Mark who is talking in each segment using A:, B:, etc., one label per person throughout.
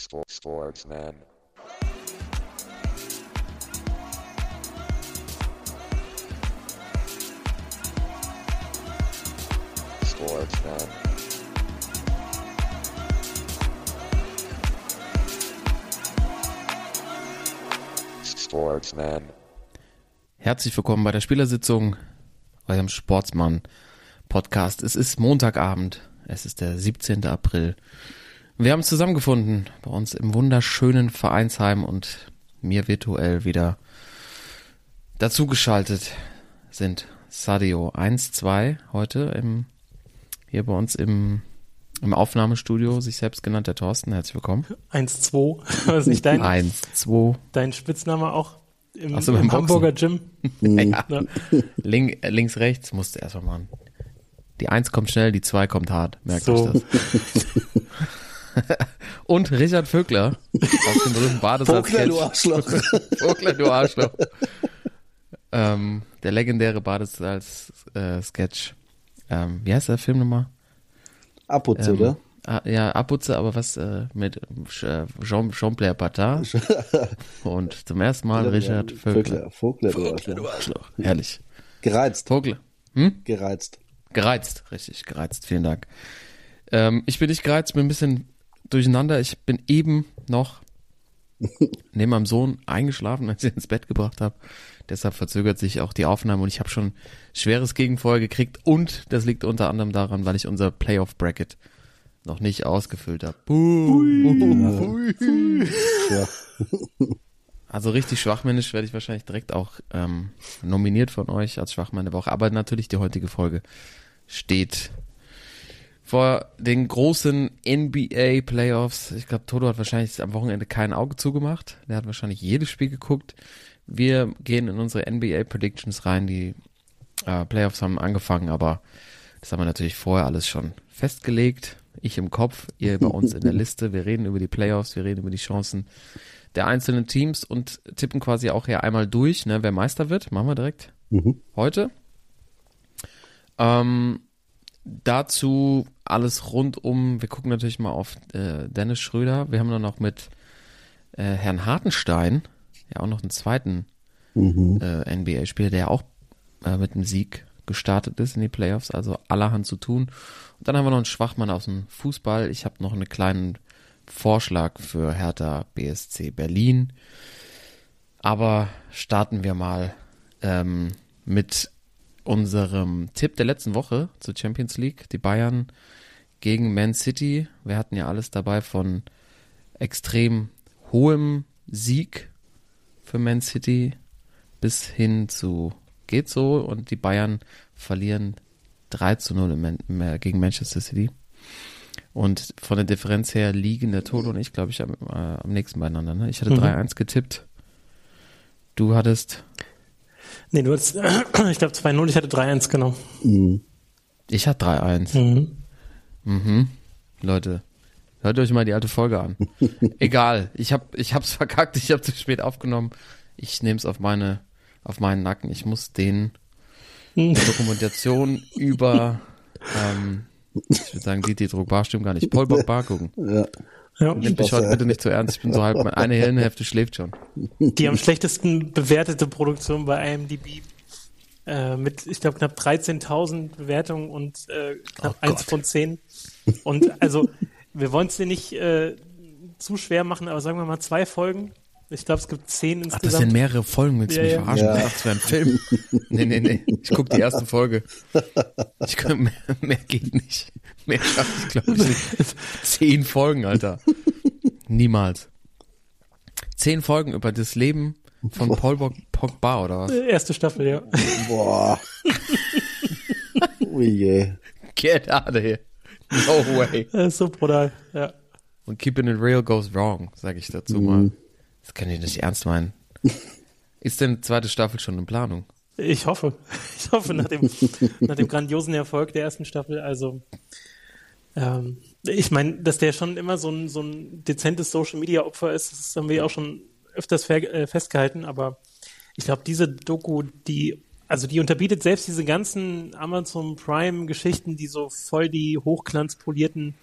A: Sport, sportsman. Sportsman. Sportsman.
B: Herzlich willkommen bei der Spielersitzung, eurem Sportsmann-Podcast. Es ist Montagabend, es ist der 17. April. Wir haben zusammengefunden bei uns im wunderschönen Vereinsheim und mir virtuell wieder dazugeschaltet sind Sadio 1, 2 heute im, hier bei uns im, im Aufnahmestudio, sich selbst genannt der Thorsten. Herzlich willkommen.
C: 1-2, was nicht dein,
B: 1, 2.
C: dein Spitzname auch im,
B: Ach so,
C: im. Hamburger Gym?
B: Ja.
C: Ja.
B: Link, äh, links, rechts musst du erstmal machen. Die Eins kommt schnell, die Zwei kommt hart. Merkt
C: So.
B: euch das. Und Richard Vögler aus dem berühmten Badesatz.
D: Vogler, du Arschloch.
B: Vogler, du Arschloch. ähm, der legendäre Badesalz-Sketch. ähm, wie heißt der Film nochmal?
D: Abputze,
B: Ähm,
D: oder?
B: ah, ja, Abputze, aber was äh, mit äh, Jean- Jean-Pierre Patin und zum ersten Mal Richard Vögler.
D: Vogler, Vogler, du Arschloch.
B: Arschloch. Herrlich.
D: Gereizt,
B: Vogler. Hm?
D: gereizt.
B: Gereizt, richtig, gereizt. Vielen Dank. Ähm, ich bin nicht gereizt, bin ein bisschen durcheinander. Ich bin eben noch neben meinem Sohn eingeschlafen, als ich ihn ins Bett gebracht habe. Deshalb verzögert sich auch die Aufnahme und ich habe schon schweres Gegenfeuer gekriegt und das liegt unter anderem daran, weil ich unser Playoff-Bracket noch nicht ausgefüllt habe.
D: Ja.
B: Also richtig schwachmännisch werde ich wahrscheinlich direkt auch ähm, nominiert von euch als Schwachmann der Woche. Aber natürlich die heutige Folge steht vor den großen NBA Playoffs. Ich glaube, Toto hat wahrscheinlich am Wochenende kein Auge zugemacht. Der hat wahrscheinlich jedes Spiel geguckt. Wir gehen in unsere NBA Predictions rein. Die äh, Playoffs haben angefangen, aber das haben wir natürlich vorher alles schon festgelegt. Ich im Kopf, ihr bei uns in der Liste. Wir reden über die Playoffs, wir reden über die Chancen der einzelnen Teams und tippen quasi auch hier einmal durch, ne, wer Meister wird. Machen wir direkt
D: Mhm.
B: heute. Ähm, dazu alles rund um, wir gucken natürlich mal auf äh, Dennis Schröder. Wir haben dann noch mit äh, Herrn Hartenstein, ja auch noch einen zweiten
D: Mhm.
B: äh, NBA-Spieler, der auch äh, mit einem Sieg gestartet ist in die Playoffs, also allerhand zu tun. Und dann haben wir noch einen Schwachmann aus dem Fußball. Ich habe noch einen kleinen Vorschlag für Hertha BSC Berlin. Aber starten wir mal ähm, mit unserem Tipp der letzten Woche zur Champions League. Die Bayern gegen Man City. Wir hatten ja alles dabei von extrem hohem Sieg für Man City bis hin zu geht so und die Bayern verlieren 3 zu 0 im Man im- gegen Manchester City. Und von der Differenz her liegen der Toto und ich, glaube ich, am, äh, am nächsten beieinander. Ne? Ich hatte
C: Mhm.
B: 3-1 getippt. Du hattest,
C: Nee, du hattest, ich glaube 2-0, ich hatte 3-1, genau.
D: Mhm.
B: ich hatte 3-1.
C: Mhm.
B: Mhm. Leute, hört euch mal die alte Folge an. Egal, ich hab, ich hab's verkackt, ich hab zu spät aufgenommen. Ich nehme es auf meine, auf meinen Nacken. Ich muss den
C: Mhm.
B: Dokumentation über, ähm, ich würde sagen, Didi Drogba stimmt gar nicht. Paul Pogba gucken.
D: Ja.
C: Ja.
B: Nimm mich heute bitte nicht zu ernst. Ich bin so halb, eine Hirnhälfte schläft schon.
C: Die am schlechtesten bewertete Produktion bei IMDb äh, mit, ich glaube, knapp 13.000 Bewertungen und äh, knapp
B: Oh
C: 1
B: Gott.
C: von 10. Und also, wir wollen es dir nicht äh, zu schwer machen, aber sagen wir mal zwei Folgen. Ich glaube, es gibt zehn
B: Ach, das
C: insgesamt.
B: sind mehrere Folgen, willst du
C: Ja,
B: mich
C: ja.
B: verarschen?
D: Ja.
B: Ich dachte, das wäre ein Film. Nee, nee, nee. Ich gucke die erste Folge. Ich kann, mehr, mehr geht nicht. Mehr schaffe ich, glaube ich, nicht. Zehn Folgen, Alter. Niemals. Zehn Folgen über das Leben von Paul Pog- Pogba, oder was?
C: Erste Staffel, ja.
D: Boah. Ui je.
B: Get out of here. No way.
C: Das ist so brutal, ja.
B: Und keeping it real goes wrong, sage ich dazu mal. Das kann ich nicht ernst meinen. Ist denn die zweite Staffel schon in Planung?
C: Ich hoffe. Ich hoffe nach dem, nach dem grandiosen Erfolg der ersten Staffel. Also, ähm, ich meine, dass der schon immer so ein, so ein dezentes Social Media Opfer ist, das haben wir ja auch schon öfters äh, festgehalten, aber ich glaube, diese Doku, die, also die unterbietet selbst diese ganzen Amazon Prime Geschichten, die so voll die hochglanzpolierten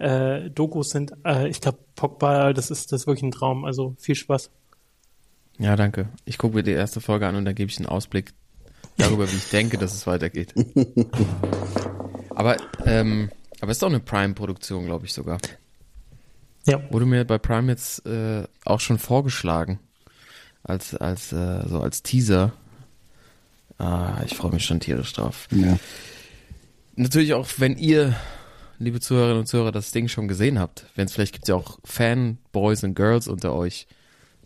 C: äh, Dokus sind. Äh, ich glaube, Pogba, das ist, das ist wirklich ein Traum. Also viel Spaß.
B: Ja, danke. Ich gucke mir die erste Folge an und dann gebe ich einen Ausblick darüber, wie ich denke, dass es weitergeht. aber, ähm, aber ist doch eine Prime-Produktion, glaube ich sogar.
C: Ja.
B: Wurde mir bei Prime jetzt äh, auch schon vorgeschlagen. Als, als, äh, so als Teaser. Ah, ich freue mich schon tierisch drauf.
D: Ja.
B: Natürlich auch, wenn ihr, liebe Zuhörerinnen und Zuhörer, das Ding schon gesehen habt. Wenn es vielleicht gibt ja auch Fanboys und Girls unter euch,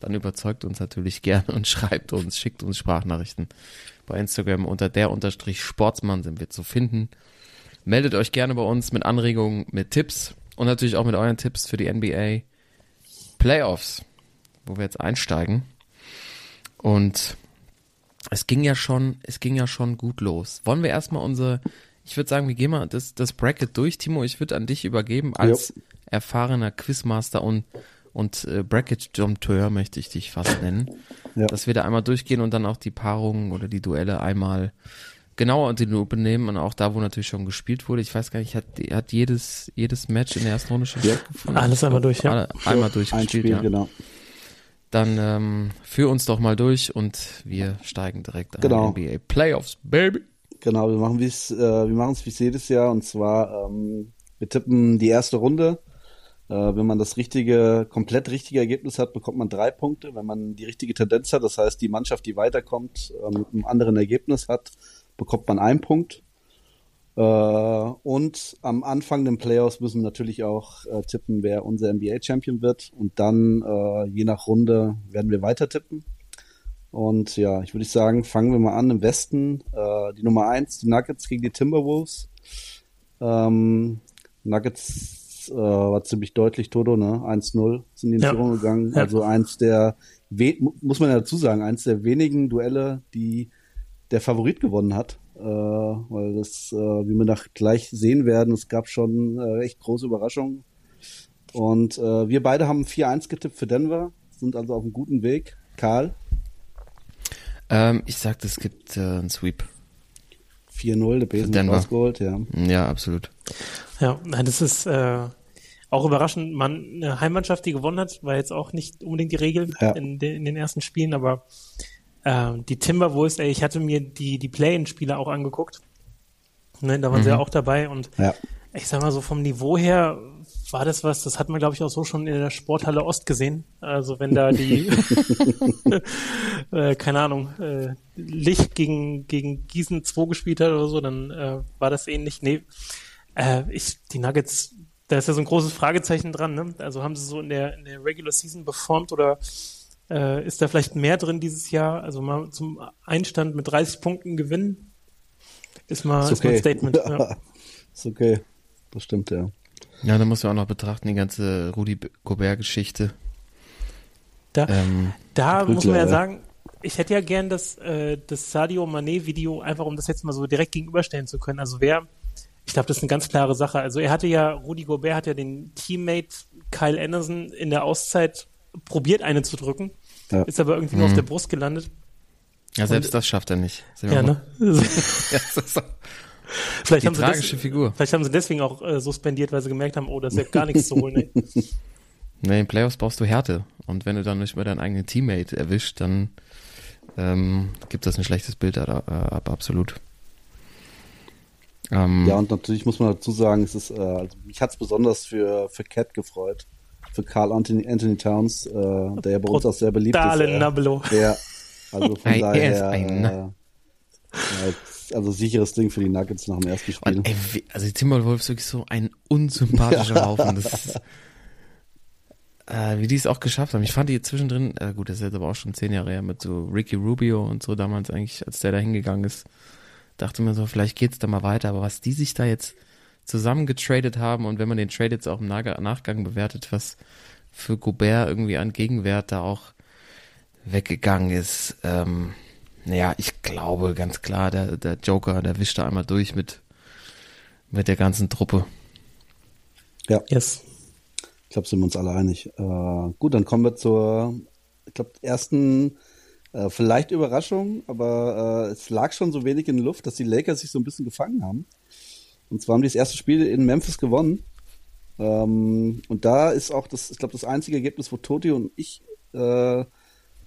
B: dann überzeugt uns natürlich gerne und schreibt uns, schickt uns Sprachnachrichten. Bei Instagram unter der unterstrich Sportsmann sind wir zu finden. Meldet euch gerne bei uns mit Anregungen, mit Tipps und natürlich auch mit euren Tipps für die NBA Playoffs, wo wir jetzt einsteigen. Und es ging ja schon, es ging ja schon gut los. Wollen wir erstmal unsere, ich würde sagen, wir gehen mal das, das Bracket durch. Timo, ich würde an dich übergeben als erfahrener Quizmaster und, und äh, Bracket-Dompteur möchte ich dich fast nennen.
D: Ja.
B: Dass wir da einmal durchgehen und dann auch die Paarungen oder die Duelle einmal genauer unter die Lupe nehmen und auch da, wo natürlich schon gespielt wurde. Ich weiß gar nicht, hat, hat jedes, jedes Match in der ersten Runde schon
D: Ja.
B: stattgefunden?
C: Alles einmal durch, ja.
B: Alle, einmal
D: Ein
B: durchgespielt,
D: Spiel,
B: ja.
D: genau.
B: Dann ähm, führ uns doch mal durch und wir steigen direkt
D: Genau.
B: an NBA Playoffs, Baby.
D: Genau, wir machen es, äh, es wie jedes Jahr und zwar ähm, wir tippen die erste Runde. Äh, wenn man das richtige, komplett richtige Ergebnis hat, bekommt man drei Punkte. Wenn man die richtige Tendenz hat, das heißt die Mannschaft, die weiterkommt, äh, mit einem anderen Ergebnis hat, bekommt man einen Punkt. Äh, und am Anfang den Playoffs müssen wir natürlich auch äh, tippen, wer unser NBA-Champion wird. Und dann, äh, je nach Runde, werden wir weiter tippen. Und ja, ich würde sagen, fangen wir mal an im Westen. Äh, die Nummer eins, die Nuggets gegen die Timberwolves. Ähm, Nuggets äh, war ziemlich deutlich, Toto, ne? 1-0 sind die in die
C: Ja.
D: Führung gegangen.
C: Ja.
D: Also eins der, muss man ja dazu sagen, eins der wenigen Duelle, die der Favorit gewonnen hat. Äh, weil das, äh, wie wir nach gleich sehen werden, es gab schon äh, echt große Überraschungen. Und äh, wir beide haben 4-1 getippt für Denver, sind also auf einem guten Weg. Karl,
B: Ähm, ich sagte, es gibt äh, einen Sweep.
D: 4-0, der Besen
B: Denver.
D: rausgeholt, ja.
B: Ja, absolut.
C: Ja, nein, das ist äh, auch überraschend. Man, eine Heimmannschaft, die gewonnen hat, war jetzt auch nicht unbedingt die Regel
D: Ja.
C: in, de, in den ersten Spielen, aber äh, die Timberwolves, ey, ich hatte mir die, die Play-In-Spiele auch angeguckt. Ne, da waren sie ja auch dabei und
D: Ja.
C: ich sag mal so vom Niveau her war das was, das hat man glaube ich auch so schon in der Sporthalle Ost gesehen. Also wenn da die, äh, keine Ahnung, äh, Licht gegen, gegen Gießen 2 gespielt hat oder so, dann äh, war das ähnlich. Nee, äh, ich, die Nuggets, da ist ja so ein großes Fragezeichen dran, ne? Also haben sie so in der, in der Regular Season performt oder äh, ist da vielleicht mehr drin dieses Jahr? Also mal zum Einstand mit 30 Punkten gewinnen, ist mal, ist mal ein Statement. Ja.
D: Ist okay. Das stimmt, ja.
B: Ja, da muss man auch noch betrachten, die ganze Rudi Gobert-Geschichte.
C: Da,
B: Ähm,
C: Da muss man ja sagen, ich hätte ja gern das, äh, das Sadio Mané-Video, einfach um das jetzt mal so direkt gegenüberstellen zu können. Also wer, ich glaube, das ist eine ganz klare Sache. Also er hatte ja, Rudi Gobert hat ja den Teammate Kyle Anderson in der Auszeit probiert, eine zu drücken,
D: Ja.
C: ist aber irgendwie nur auf der Brust gelandet.
B: ja, selbst das schafft er nicht.
C: Ja, ne?
B: Ja, das ist doch
C: vielleicht,
B: die
C: haben sie
B: tragische
C: des,
B: Figur.
C: vielleicht haben sie deswegen auch äh, suspendiert, weil sie gemerkt haben, oh, das ist ja gar nichts zu holen. Ey.
B: Nee, in Playoffs brauchst du Härte. Und wenn du dann nicht mehr deinen eigenen Teammate erwischt, dann ähm, gibt das ein schlechtes Bild ab, ab absolut. Ähm,
D: Ja, und natürlich muss man dazu sagen, es ist, äh, also mich hat's besonders für, für Cat gefreut. Für Carl Anthony, Anthony Towns, äh, der ja bei uns auch sehr beliebt ist. Äh,
C: Nabelo.
D: ja, also von
B: er
D: daher, äh, jetzt- also sicheres Ding für die Nuggets nach dem ersten Spiel.
B: Und, ey, also die Timberwolves ist wirklich so ein unsympathischer Haufen. Ist, äh, wie die es auch geschafft haben. Ich fand die zwischendrin, äh, gut, das ist jetzt aber auch schon zehn Jahre her mit so Ricky Rubio und so damals eigentlich, als der da hingegangen ist, dachte mir so, vielleicht geht's da mal weiter. Aber was die sich da jetzt zusammengetradet haben und wenn man den Trade jetzt auch im Nach Nachgang bewertet, was für Gobert irgendwie an Gegenwert da auch weggegangen ist, ähm, naja, ich glaube ganz klar, der, der Joker, der wischt da einmal durch mit, mit der ganzen Truppe.
D: Ja,
C: Yes.
D: ich glaube, sind wir uns alle einig. Äh, gut, dann kommen wir zur, ich glaube, ersten, äh, vielleicht Überraschung, aber äh, es lag schon so wenig in der Luft, dass die Lakers sich so ein bisschen gefangen haben. Und zwar haben die das erste Spiel in Memphis gewonnen. Ähm, und da ist auch das, ich glaube, das einzige Ergebnis, wo Toti und ich äh,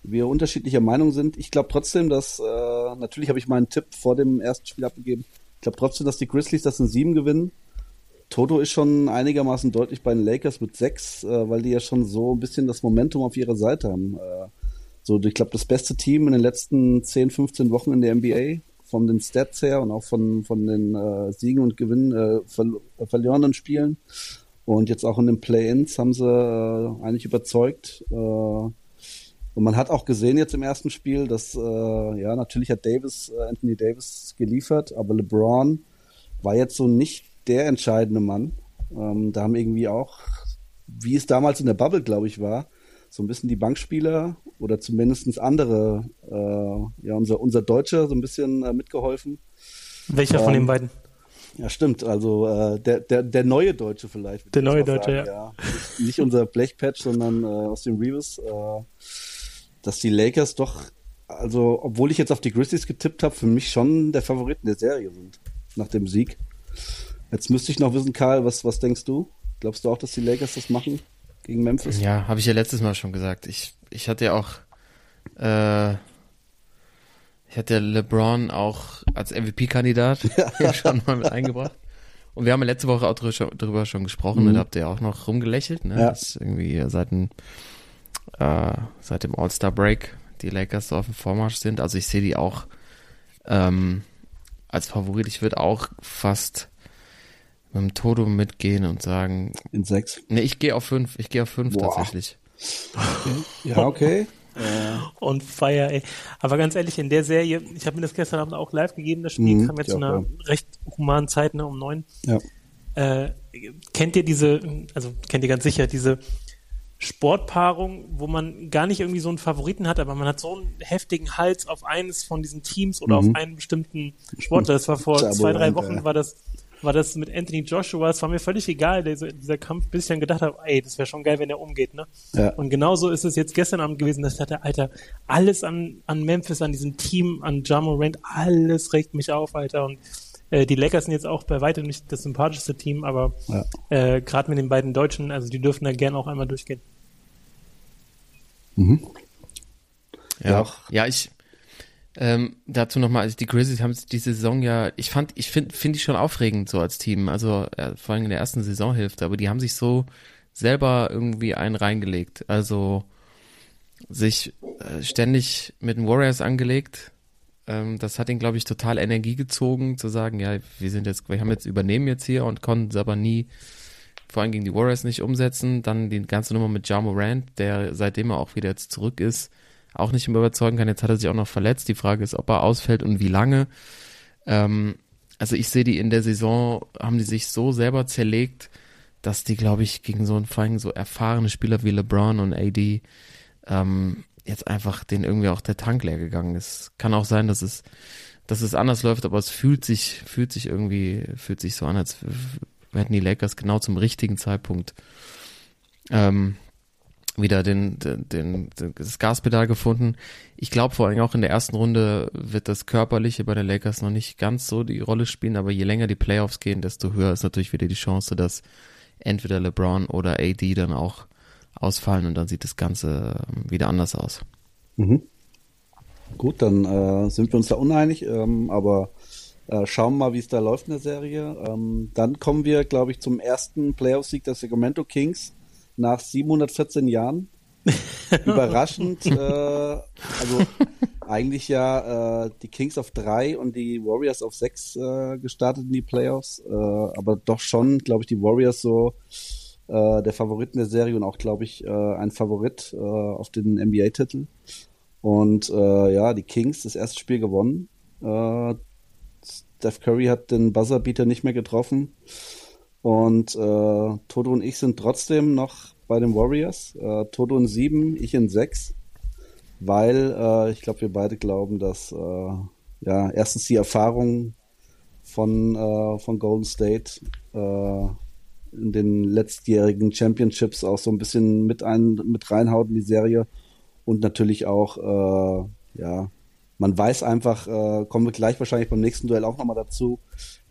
D: wir unterschiedlicher Meinung sind. Ich glaube trotzdem, dass äh, natürlich habe ich meinen Tipp vor dem ersten Spiel abgegeben. Ich glaube trotzdem, dass die Grizzlies das in sieben gewinnen. Toto ist schon einigermaßen deutlich bei den Lakers mit sechs, äh, weil die ja schon so ein bisschen das Momentum auf ihrer Seite haben. Äh, so, ich glaube, das beste Team in den letzten 10, 15 Wochen in der NBA, von den Stats her und auch von, von den äh, Siegen und Gewinnen, äh, ver verlorenen Spielen. Und jetzt auch in den Play-Ins haben sie äh, eigentlich überzeugt. Äh, und man hat auch gesehen jetzt im ersten Spiel, dass, äh, ja, natürlich hat Davis, äh, Anthony Davis geliefert, aber LeBron war jetzt so nicht der entscheidende Mann. Ähm, da haben irgendwie auch, wie es damals in der Bubble, glaube ich, war, so ein bisschen die Bankspieler oder zumindest andere, äh, ja, unser, unser Deutscher so ein bisschen äh, mitgeholfen.
C: Welcher ähm, von den beiden?
D: Ja, stimmt. Also äh, der, der, der neue Deutsche vielleicht.
C: Der neue Deutsche, ja.
D: ja. Nicht, nicht unser Blechpatch, sondern äh, aus dem Reeves. Äh, dass die Lakers doch, also obwohl ich jetzt auf die Grizzlies getippt habe, für mich schon der Favoriten der Serie sind. Nach dem Sieg. Jetzt müsste ich noch wissen, Karl, was, was denkst du? Glaubst du auch, dass die Lakers das machen gegen Memphis?
B: Ja, habe ich ja letztes Mal schon gesagt. Ich, ich hatte ja auch, äh, ich hatte LeBron auch als MVP-Kandidat ja. schon mal mit eingebracht. Und wir haben ja letzte Woche auch drüber, drüber schon gesprochen mhm. und habt ihr auch noch rumgelächelt, ne? Ja. Das irgendwie seit ein äh, seit dem All-Star-Break die Lakers so auf dem Vormarsch sind. Also ich sehe die auch ähm, als Favorit. Ich würde auch fast mit dem Todo mitgehen und sagen.
D: In sechs?
B: Ne, ich gehe auf fünf. Ich gehe auf fünf Boah. tatsächlich.
D: Okay. Ja, okay.
C: Und Feier, ey. Aber ganz ehrlich, in der Serie, ich habe mir das gestern Abend auch live gegeben, das Spiel mhm, kam jetzt zu einer ja. recht humanen Zeit, ne, um neun.
D: Ja.
C: Äh, kennt ihr diese, also kennt ihr ganz sicher, diese Sportpaarung, wo man gar nicht irgendwie so einen Favoriten hat, aber man hat so einen heftigen Hals auf eines von diesen Teams oder mhm. auf einen bestimmten Sportler. Das war vor zwei, drei Wochen, war das, war das mit Anthony Joshua. Es war mir völlig egal, dieser, dieser Kampf, bis ich dann gedacht habe, ey, das wäre schon geil, wenn er umgeht, ne? Ja. Und genauso ist es jetzt gestern Abend gewesen, dass ich dachte, Alter, alles an, an Memphis, an diesem Team, an Jamorant, alles regt mich auf, Alter. Und äh, die Lakers sind jetzt auch bei weitem nicht das sympathischste Team, aber ja. äh, gerade mit den beiden Deutschen, also die dürfen da gerne auch einmal durchgehen.
B: Mhm. Ja, ja, ja ich ähm, dazu nochmal, also die Grizzlies haben diese Saison ja, ich fand, ich finde, finde ich schon aufregend so als Team, also äh, vor allem in der ersten Saisonhälfte, aber die haben sich so selber irgendwie einen reingelegt, also sich äh, ständig mit den Warriors angelegt, ähm, das hat ihn, glaube ich, total Energie gezogen, zu sagen, ja, wir sind jetzt, wir haben jetzt übernehmen jetzt hier und konnten es aber nie, vor allem gegen die Warriors nicht umsetzen. Dann die ganze Nummer mit Ja Morant, der seitdem er auch wieder jetzt zurück ist, auch nicht mehr überzeugen kann. Jetzt hat er sich auch noch verletzt. Die Frage ist, ob er ausfällt und wie lange. Ähm, also ich sehe die in der Saison, haben die sich so selber zerlegt, dass die, glaube ich, gegen so einen vor allem so erfahrene Spieler wie LeBron und AD ähm, jetzt einfach den irgendwie auch der Tank leer gegangen ist. Kann auch sein, dass es, dass es anders läuft, aber es fühlt sich, fühlt sich irgendwie, fühlt sich so an, als hätten die Lakers genau zum richtigen Zeitpunkt ähm, wieder den, den, den, das Gaspedal gefunden. Ich glaube vor allem auch in der ersten Runde wird das Körperliche bei den Lakers noch nicht ganz so die Rolle spielen, aber je länger die Playoffs gehen, desto höher ist natürlich wieder die Chance, dass entweder LeBron oder AD dann auch ausfallen und dann sieht das Ganze ähm, wieder anders aus.
D: Mhm. Gut, dann äh, sind wir uns da uneinig, ähm, aber äh, schauen wir mal, wie es da läuft in der Serie. Ähm, dann kommen wir, glaube ich, zum ersten Playoff-Sieg der Sacramento Kings nach 714 Jahren. Überraschend, äh, also eigentlich ja äh, die Kings auf drei und die Warriors auf sechs äh, gestartet in die Playoffs, äh, aber doch schon, glaube ich, die Warriors so äh, der Favoriten der Serie und auch, glaube ich, äh, ein Favorit äh, auf den NBA-Titel. Und äh, ja, die Kings das erste Spiel gewonnen. Äh, Steph Curry hat den Buzzerbeater nicht mehr getroffen. Und äh, Toto und ich sind trotzdem noch bei den Warriors. Äh, Toto in sieben, ich in sechs. Weil äh, ich glaube, wir beide glauben, dass äh, ja erstens die Erfahrung von, äh, von Golden State äh, in den letztjährigen Championships auch so ein bisschen mit ein, mit reinhaut in die Serie und natürlich auch, äh, ja, man weiß einfach, äh, kommen wir gleich wahrscheinlich beim nächsten Duell auch nochmal dazu,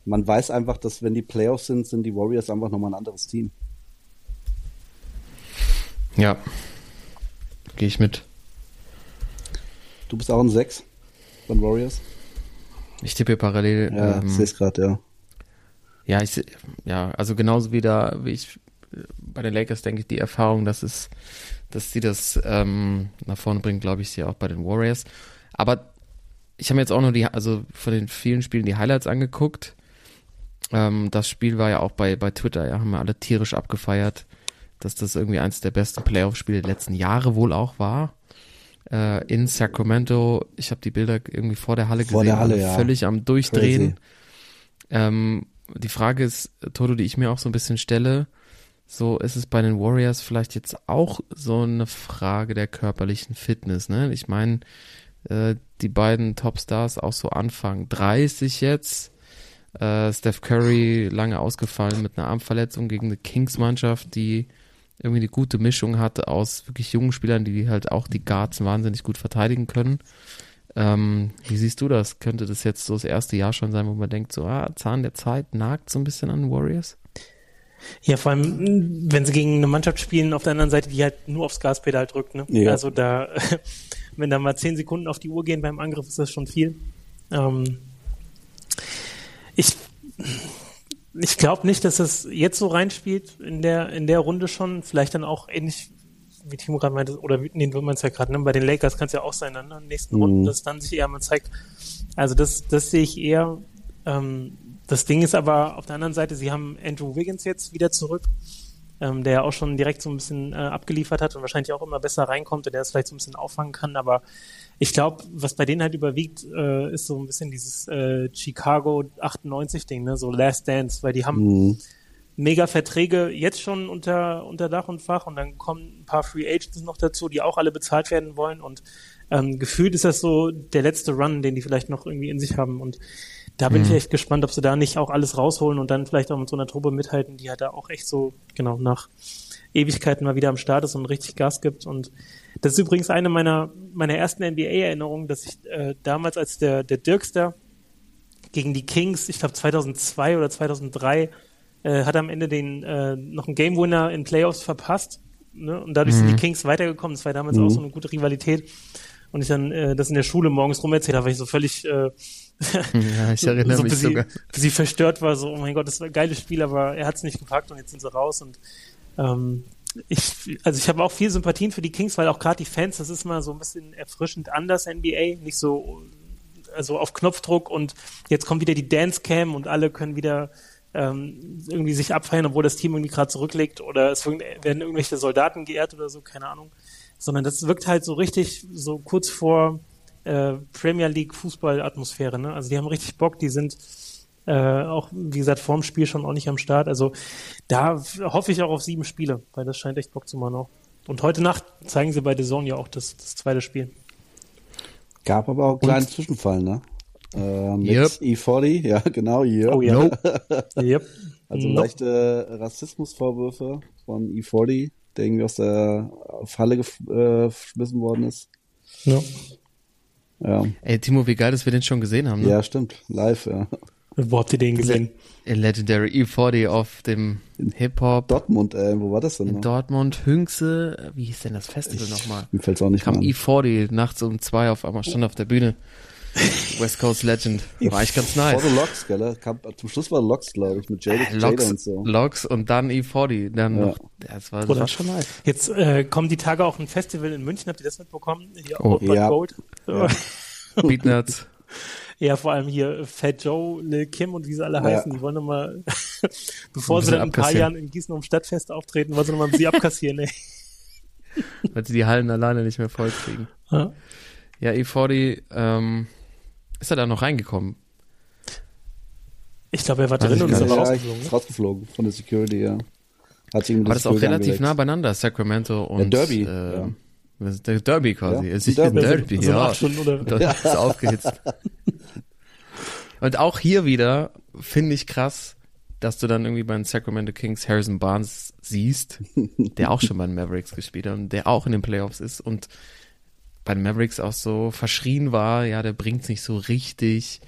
D: man weiß einfach, dass wenn die Playoffs sind, sind die Warriors einfach nochmal ein anderes Team.
B: Ja. Gehe ich mit.
D: Du bist auch ein 6 von Warriors?
B: Ich tippe parallel.
D: Ja,
B: ähm,
D: ich sehe es gerade, ja.
B: Ja, ich, ja, also genauso wie da, wie ich äh, bei den Lakers denke ich, die Erfahrung, dass es, dass sie das ähm, nach vorne bringen, glaube ich, sie auch bei den Warriors. Aber ich habe mir jetzt auch nur die, also von den vielen Spielen die Highlights angeguckt. Ähm, das Spiel war ja auch bei, bei Twitter, ja, haben wir alle tierisch abgefeiert, dass das irgendwie eins der besten Playoff-Spiele der letzten Jahre wohl auch war. Äh, in Sacramento, ich habe die Bilder irgendwie vor der Halle
D: Vor
B: gesehen,
D: der Halle,
B: alle
D: ja.
B: völlig am Durchdrehen. Ähm, die Frage ist, Toto, die ich mir auch so ein bisschen stelle, so ist es bei den Warriors vielleicht jetzt auch so eine Frage der körperlichen Fitness, ne? Ich meine, äh, die beiden Topstars auch so Anfang 30 jetzt, äh, Steph Curry lange ausgefallen mit einer Armverletzung gegen eine Kings-Mannschaft, die irgendwie eine gute Mischung hatte aus wirklich jungen Spielern, die halt auch die Guards wahnsinnig gut verteidigen können. Ähm, wie siehst du das? Könnte das jetzt so das erste Jahr schon sein, wo man denkt, so, ah, Zahn der Zeit nagt so ein bisschen an den Warriors?
C: Ja, vor allem, wenn sie gegen eine Mannschaft spielen, auf der anderen Seite, die halt nur aufs Gaspedal drückt. Ne?
D: Ja.
C: Also da, wenn da mal zehn Sekunden auf die Uhr gehen beim Angriff, ist das schon viel. Ähm, ich ich glaube nicht, dass es jetzt so reinspielt in der in der Runde schon. Vielleicht dann auch ähnlich wie Timo gerade meinte, oder wie, nee, du meinst ja gerade, ne? bei den Lakers kann es ja auch sein, dann, ne? in den nächsten
D: Mhm.
C: Runden, dass dann sich eher mal zeigt. Also das, das sehe ich eher. Ähm, das Ding ist aber auf der anderen Seite, sie haben Andrew Wiggins jetzt wieder zurück, ähm, der ja auch schon direkt so ein bisschen äh, abgeliefert hat und wahrscheinlich auch immer besser reinkommt und der es vielleicht so ein bisschen auffangen kann. Aber ich glaube, was bei denen halt überwiegt, äh, ist so ein bisschen dieses äh, Chicago 98-Ding, ne? so Last Dance, weil die haben
D: Mhm.
C: Mega Verträge jetzt schon unter, unter Dach und Fach und dann kommen ein paar Free Agents noch dazu, die auch alle bezahlt werden wollen und ähm, gefühlt ist das so der letzte Run, den die vielleicht noch irgendwie in sich haben und da bin ich echt gespannt, ob sie da nicht auch alles rausholen und dann vielleicht auch mit so einer Truppe mithalten, die halt da auch echt so, genau, nach Ewigkeiten mal wieder am Start ist und richtig Gas gibt und das ist übrigens eine meiner, meiner ersten NBA-Erinnerungen, dass ich äh, damals als der, der Dirkster gegen die Kings, ich glaube 2002 oder 2003, äh, hat am Ende den äh, noch einen Game Winner in Playoffs verpasst. Ne? Und dadurch sind die Kings weitergekommen. Das war damals auch so eine gute Rivalität. Und ich dann äh, das in der Schule morgens rum erzählt habe, weil ich so völlig äh,
B: Ja, ich erinnere
C: so,
B: mich
C: sie,
B: sogar.
C: sie verstört war, so, oh mein Gott, das war ein geiles Spiel, aber er hat es nicht gepackt und jetzt sind sie raus und ähm, ich, also ich habe auch viel Sympathien für die Kings, weil auch gerade die Fans, das ist mal so ein bisschen erfrischend anders NBA, nicht so also auf Knopfdruck und jetzt kommt wieder die Dance Cam und alle können wieder ähm, irgendwie sich abfeiern, obwohl das Team irgendwie gerade zurücklegt oder es werden irgendwelche Soldaten geehrt oder so, keine Ahnung. Sondern das wirkt halt so richtig so kurz vor äh, Premier League Fußballatmosphäre. Ne? Also die haben richtig Bock, die sind äh, auch, wie gesagt, vorm Spiel schon ordentlich am Start. Also da hoffe ich auch auf sieben Spiele, weil das scheint echt Bock zu machen auch. Und heute Nacht zeigen sie bei The Zone ja auch das, das zweite Spiel.
D: Gab aber auch einen kleinen Zwischenfall, ne? Äh, mit
B: Yep.
D: E40, ja, genau, yep.
C: Oh ja. yep.
D: Also
C: Nope.
D: leichte Rassismusvorwürfe von E40, der irgendwie aus der Falle gef- äh, geschmissen worden ist.
C: Ja.
D: Ja,
B: Ey, Timo, wie geil, dass wir den schon gesehen haben. Ne?
D: ja stimmt, live, ja.
C: Wo habt ihr den gesehen?
B: Legendary E40 auf dem Hip-Hop
D: Dortmund, ey, wo war das denn
B: in
D: noch?
B: Dortmund, Hünxe, wie hieß denn das Festival nochmal?
D: Mir fällt's auch nicht
B: Kam
D: mehr an.
B: E40 nachts um zwei auf einmal, stand auf der Bühne. West Coast Legend. War echt ganz
D: Vor
B: nice.
D: the Locks, gell? Kam, zum Schluss war Locks, glaube ich, mit Jada,
B: Äh,
D: Jada
B: Logs,
D: und so.
B: Logs und dann E40. Dann
D: Ja.
B: noch, das war, das war schon nice.
C: Jetzt äh, kommen die Tage auch ein Festival in München, habt ihr das mitbekommen? Hier
B: Oh,
D: ja.
C: Gold. Ja.
B: Beatnuts.
C: ja, vor allem hier Fat Joe, Lil Kim und wie sie alle
D: Ja.
C: heißen, die wollen nochmal, bevor sie dann in ein paar. Jahren in Gießen um Stadtfest auftreten, wollen sie nochmal sie abkassieren, ey.
B: weil sie die Hallen alleine nicht mehr voll kriegen.
C: Ja.
B: Ja, E40, ähm, ist er da noch reingekommen?
C: Ich glaube, er war drin und ist aber
D: ja,
C: rausgeflogen.
D: ist rausgeflogen von der Security, ja. Hat sich
B: War das auch
D: Security
B: relativ
D: angelegt.
B: nah beieinander, Sacramento und
D: Derby,
B: äh,
D: ja.
B: ist Der Derby quasi.
D: Ja,
B: ist
D: ein Derby.
B: Derby,
C: so
B: ja.
C: Stunden oder
B: Das ist aufgehitzt. Und auch hier wieder finde ich krass, dass du dann irgendwie bei den Sacramento Kings Harrison Barnes siehst, der auch schon bei den Mavericks gespielt hat und der auch in den Playoffs ist und bei den Mavericks auch so verschrien war, ja, der bringt's nicht so richtig,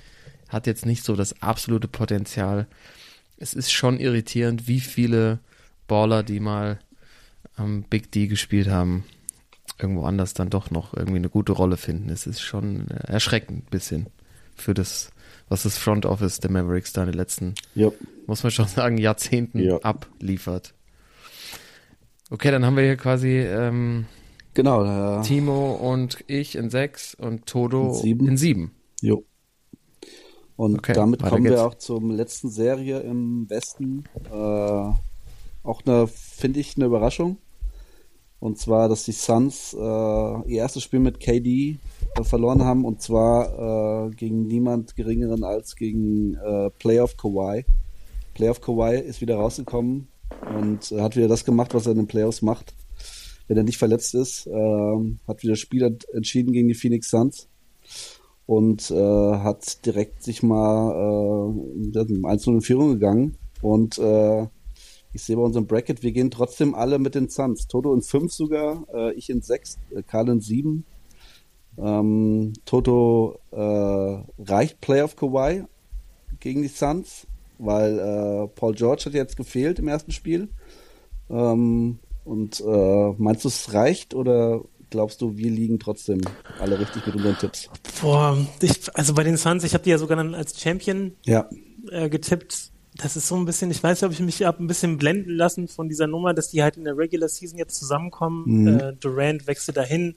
B: hat jetzt nicht so das absolute Potenzial. Es ist schon irritierend, wie viele Baller, die mal am Big D gespielt haben, irgendwo anders dann doch noch irgendwie eine gute Rolle finden. Es ist schon erschreckend ein bisschen für das, was das Front Office der Mavericks da in den letzten,
D: Ja.
B: muss man schon sagen, Jahrzehnten
D: Ja.
B: abliefert. Okay, dann haben wir hier quasi ähm,
D: Genau, äh,
B: Timo und ich in sechs und Todo
D: In sieben.
B: in sieben.
D: jo. Und
B: Okay,
D: damit kommen wir
B: geht's.
D: auch zum letzten Serie im Westen. Äh, auch eine, finde ich, eine Überraschung. Und zwar, dass die Suns äh, ihr erstes Spiel mit KD äh, verloren haben und zwar äh, gegen niemand geringeren als gegen äh, Playoff Kawhi. Playoff Kawhi ist wieder rausgekommen und hat wieder das gemacht, was er in den Playoffs macht. Wenn er nicht verletzt ist, ähm, hat wieder Spieler entschieden gegen die Phoenix Suns und äh, hat direkt sich mal äh, 1 in Führung gegangen und äh, ich sehe bei unserem Bracket, wir gehen trotzdem alle mit den Suns. Toto in 5 sogar, äh, ich in 6, äh, Karl in 7. Ähm, Toto äh, reicht Playoff Kawhi gegen die Suns, weil äh, Paul George hat jetzt gefehlt im ersten Spiel. Ähm, und äh, meinst du, es reicht oder glaubst du, wir liegen trotzdem alle richtig mit unseren Tipps?
C: Boah, ich, also bei den Suns, ich habe die ja sogar dann als Champion
D: Ja.
C: äh, getippt. Das ist so ein bisschen, ich weiß nicht, ob ich mich hab ein bisschen blenden lassen von dieser Nummer, dass die halt in der Regular Season jetzt zusammenkommen.
D: Mhm.
C: Äh, Durant wechselt dahin,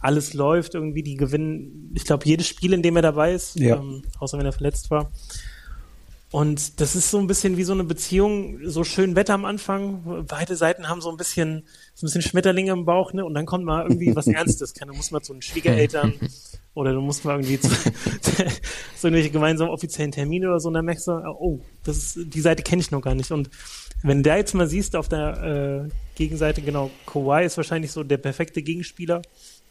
C: alles läuft irgendwie, die gewinnen, ich glaube, jedes Spiel, in dem er dabei ist,
D: Ja.
C: ähm, außer wenn er verletzt war. Und das ist so ein bisschen wie so eine Beziehung, so schön Wetter am Anfang. Beide Seiten haben so ein bisschen, so ein bisschen Schmetterlinge im Bauch, ne? Und dann kommt mal irgendwie was Ernstes. Keine, du musst mal zu den Schwiegereltern oder du musst mal irgendwie zu, so irgendwelche gemeinsamen offiziellen Termine oder so. Und dann merkst du, oh, das ist, die Seite kenne ich noch gar nicht. Und wenn du da jetzt mal siehst auf der äh, Gegenseite, genau, Kawhi ist wahrscheinlich so der perfekte Gegenspieler,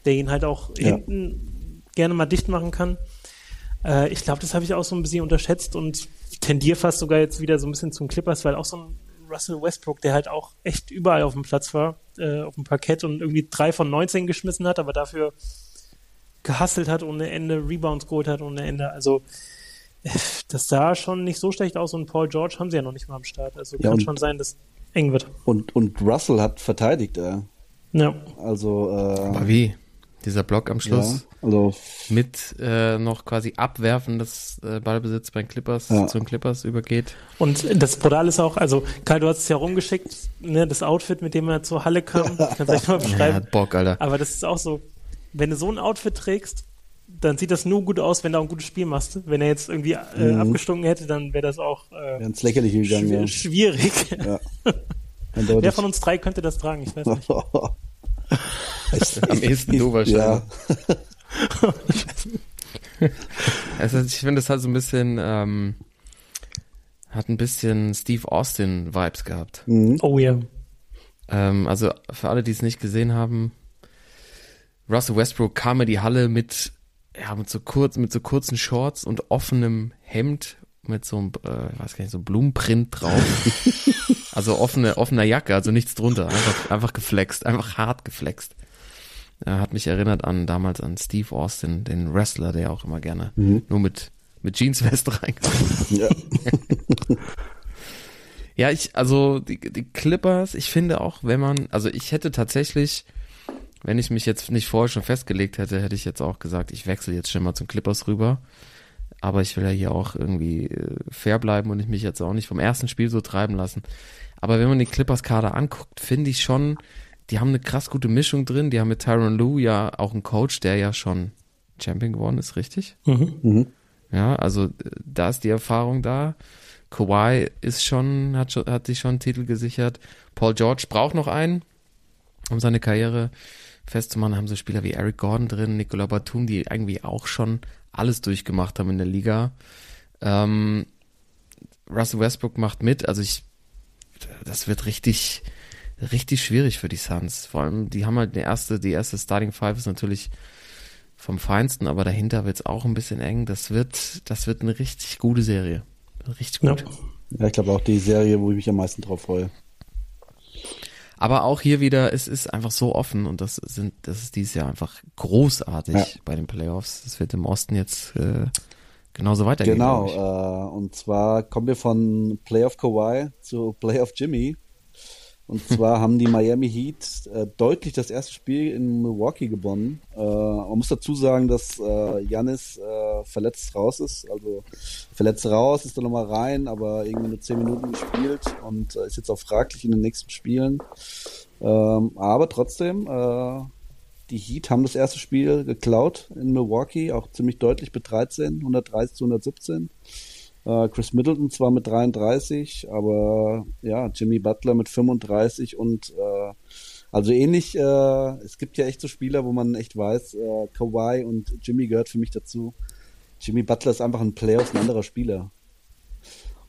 C: der ihn halt auch
D: Ja.
C: hinten gerne mal dicht machen kann. Äh, ich glaube, das habe ich auch so ein bisschen unterschätzt und tendiere fast sogar jetzt wieder so ein bisschen zum Clippers, weil auch so ein Russell Westbrook, der halt auch echt überall auf dem Platz war, äh, auf dem Parkett und irgendwie drei von 19 geschmissen hat, aber dafür gehustelt hat ohne Ende, Rebounds geholt hat ohne Ende. Also das sah schon nicht so schlecht aus und Paul George haben sie ja noch nicht mal am Start. Also
D: Ja,
C: kann schon sein, dass eng wird.
D: Und, und Russell hat verteidigt, äh.
C: Ja.
D: Also, äh,
B: Aber wie? Dieser Block am
D: ja,
B: Schluss
D: also,
B: mit äh, noch quasi Abwerfen des äh, Ballbesitz bei den Clippers
D: Ja.
B: zu den Clippers übergeht.
C: Und das Brutal ist auch, also Karl, du hast es ja rumgeschickt, ne, das Outfit, mit dem er zur Halle kam, kannst du echt mal
B: Ja,
C: beschreiben.
B: hat Bock, Alter.
C: Aber das ist auch so, wenn du so ein Outfit trägst, dann sieht das nur gut aus, wenn du auch ein gutes Spiel machst. Wenn er jetzt irgendwie äh,
D: Mhm.
C: abgestunken hätte, dann wäre das auch äh,
D: wäre ins Lächerliche gegangen,
C: schwi
D: ja.
C: schwierig.
D: ja.
C: Wer von uns drei könnte das tragen? Ich weiß nicht.
B: Am ehesten du
D: ja.
B: wahrscheinlich. Also ich finde, das hat so ein bisschen, ähm, hat ein bisschen Steve Austin-Vibes gehabt.
D: Mhm.
C: Oh ja.
B: Ähm, also für alle, die es nicht gesehen haben, Russell Westbrook kam in die Halle mit, ja, mit so kurz, mit so kurzen Shorts und offenem Hemd mit so einem, äh, ich weiß gar nicht, so Blumenprint drauf. also offene, offener Jacke, also nichts drunter. Einfach, einfach geflext, einfach hart geflext. Er hat mich erinnert an damals an Steve Austin, den Wrestler, der auch immer gerne nur mit, mit Jeansweste reinkam.
D: ja.
B: Ja, ich, also die, die Clippers, ich finde auch, wenn man, also ich hätte tatsächlich, wenn ich mich jetzt nicht vorher schon festgelegt hätte, hätte ich jetzt auch gesagt, ich wechsle jetzt schon mal zum Clippers rüber. Aber ich will ja hier auch irgendwie äh, fair bleiben und ich mich jetzt auch nicht vom ersten Spiel so treiben lassen. Aber wenn man die Clippers-Kader anguckt, finde ich schon, die haben eine krass gute Mischung drin. Die haben mit Tyron Lue ja auch einen Coach, der ja schon Champion geworden ist, richtig?
C: Mhm.
D: Mhm.
B: Ja, also äh, da ist die Erfahrung da. Kawhi ist schon, hat schon, hat sich schon einen Titel gesichert. Paul George braucht noch einen, um seine Karriere festzumachen. Haben so Spieler wie Eric Gordon drin, Nicola Batum, die irgendwie auch schon alles durchgemacht haben in der Liga. Ähm, Russell Westbrook macht mit, also ich, das wird richtig, richtig schwierig für die Suns. Vor allem, die haben halt die erste, die erste Starting Five ist natürlich vom Feinsten, aber dahinter wird es auch ein bisschen eng. Das wird, das wird eine richtig gute Serie. Richtig
C: Ja.
B: gut.
D: ja, ich glaube auch die Serie, wo ich mich am meisten drauf freue.
B: Aber auch hier wieder, es ist einfach so offen und das sind, das ist dieses Jahr einfach großartig
D: Ja.
B: bei den Playoffs. Es wird im Osten jetzt äh, genauso weitergehen.
D: Genau, äh, und zwar kommen wir von Playoff Kawhi zu Playoff Jimmy. Und zwar haben die Miami Heat äh, deutlich das erste Spiel in Milwaukee gewonnen. Äh, man muss dazu sagen, dass äh, Janis äh, verletzt raus ist. Also verletzt raus, ist dann nochmal rein, aber irgendwie nur zehn Minuten gespielt und äh, ist jetzt auch fraglich in den nächsten Spielen. Ähm, aber trotzdem, äh, die Heat haben das erste Spiel geklaut in Milwaukee, auch ziemlich deutlich mit 13, 130 zu 117. Äh, Chris Middleton zwar mit 33, aber ja, Jimmy Butler mit 35 und äh, also ähnlich, äh, es gibt ja echt so Spieler, wo man echt weiß, äh, Kawhi und Jimmy gehört für mich dazu. Jimmy Butler ist einfach ein Playoffs, ein anderer Spieler.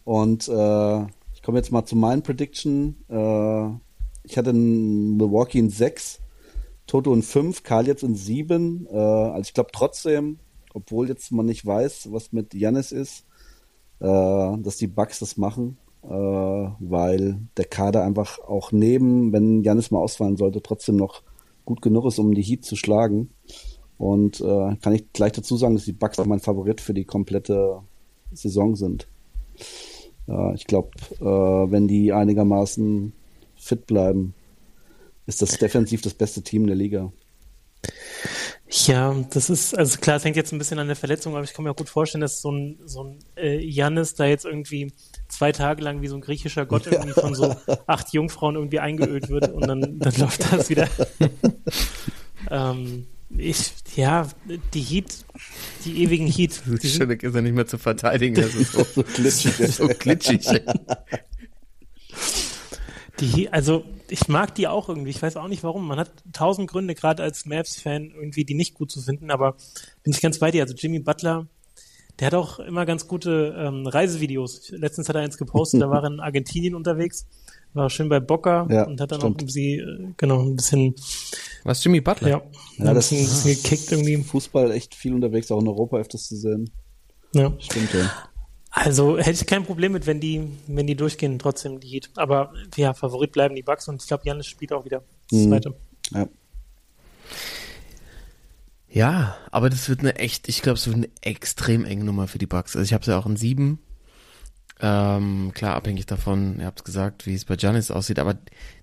D: Und äh, ich komme jetzt mal zu meinen Prediction. Äh, ich hatte in Milwaukee in 6, Toto in 5, Karl jetzt in 7. Äh, also ich glaube trotzdem, obwohl jetzt man nicht weiß, was mit Janis ist, dass die Bucks das machen, äh, weil der Kader einfach auch neben, wenn Janis mal ausfallen sollte, trotzdem noch gut genug ist, um die Heat zu schlagen. Und äh, kann ich gleich dazu sagen, dass die Bucks auch mein Favorit für die komplette Saison sind. Äh, ich glaube, äh, wenn die einigermaßen fit bleiben, ist das defensiv das beste Team der Liga.
C: Ja, das ist, also klar, es hängt jetzt ein bisschen an der Verletzung, aber ich kann mir auch gut vorstellen, dass so ein, so ein äh, Jannis da jetzt irgendwie zwei Tage lang wie so ein griechischer Gott irgendwie von so acht Jungfrauen irgendwie eingeölt wird und dann, dann läuft das wieder. ähm, ich, ja, die Heat, die ewigen Heat. Die
B: Schöne ist ja nicht mehr zu verteidigen. Das ist so,
D: so glitschig.
B: so glitschig.
C: Die, also ich mag die auch irgendwie. Ich weiß auch nicht warum. Man hat tausend Gründe, gerade als Mavs-Fan, irgendwie die nicht gut zu finden, aber bin ich ganz bei dir. Also Jimmy Butler, der hat auch immer ganz gute ähm, Reisevideos. Letztens hat er eins gepostet, da war er in Argentinien unterwegs, war schön bei Boca
D: Ja,
C: und hat dann
D: stimmt.
C: auch sie, äh, genau, ein bisschen,
B: Was, Jimmy Butler?
C: ja,
D: Ja,
C: ein
D: das-
C: bisschen, bisschen gekickt irgendwie.
D: Fußball echt viel unterwegs, auch in Europa öfters zu sehen.
C: Ja.
D: Stimmt ja.
C: Also hätte ich kein Problem mit, wenn die, wenn die durchgehen, trotzdem die Heat. Aber ja, Favorit bleiben die Bucks und ich glaube, Janis spielt auch wieder das
D: Mhm.
C: zweite.
D: ja.
B: Ja, aber das wird eine echt, ich glaube, es wird eine extrem enge Nummer für die Bucks. Also ich habe es ja auch in sieben. Ähm, klar, abhängig davon, ihr habt es gesagt, wie es bei Giannis aussieht, aber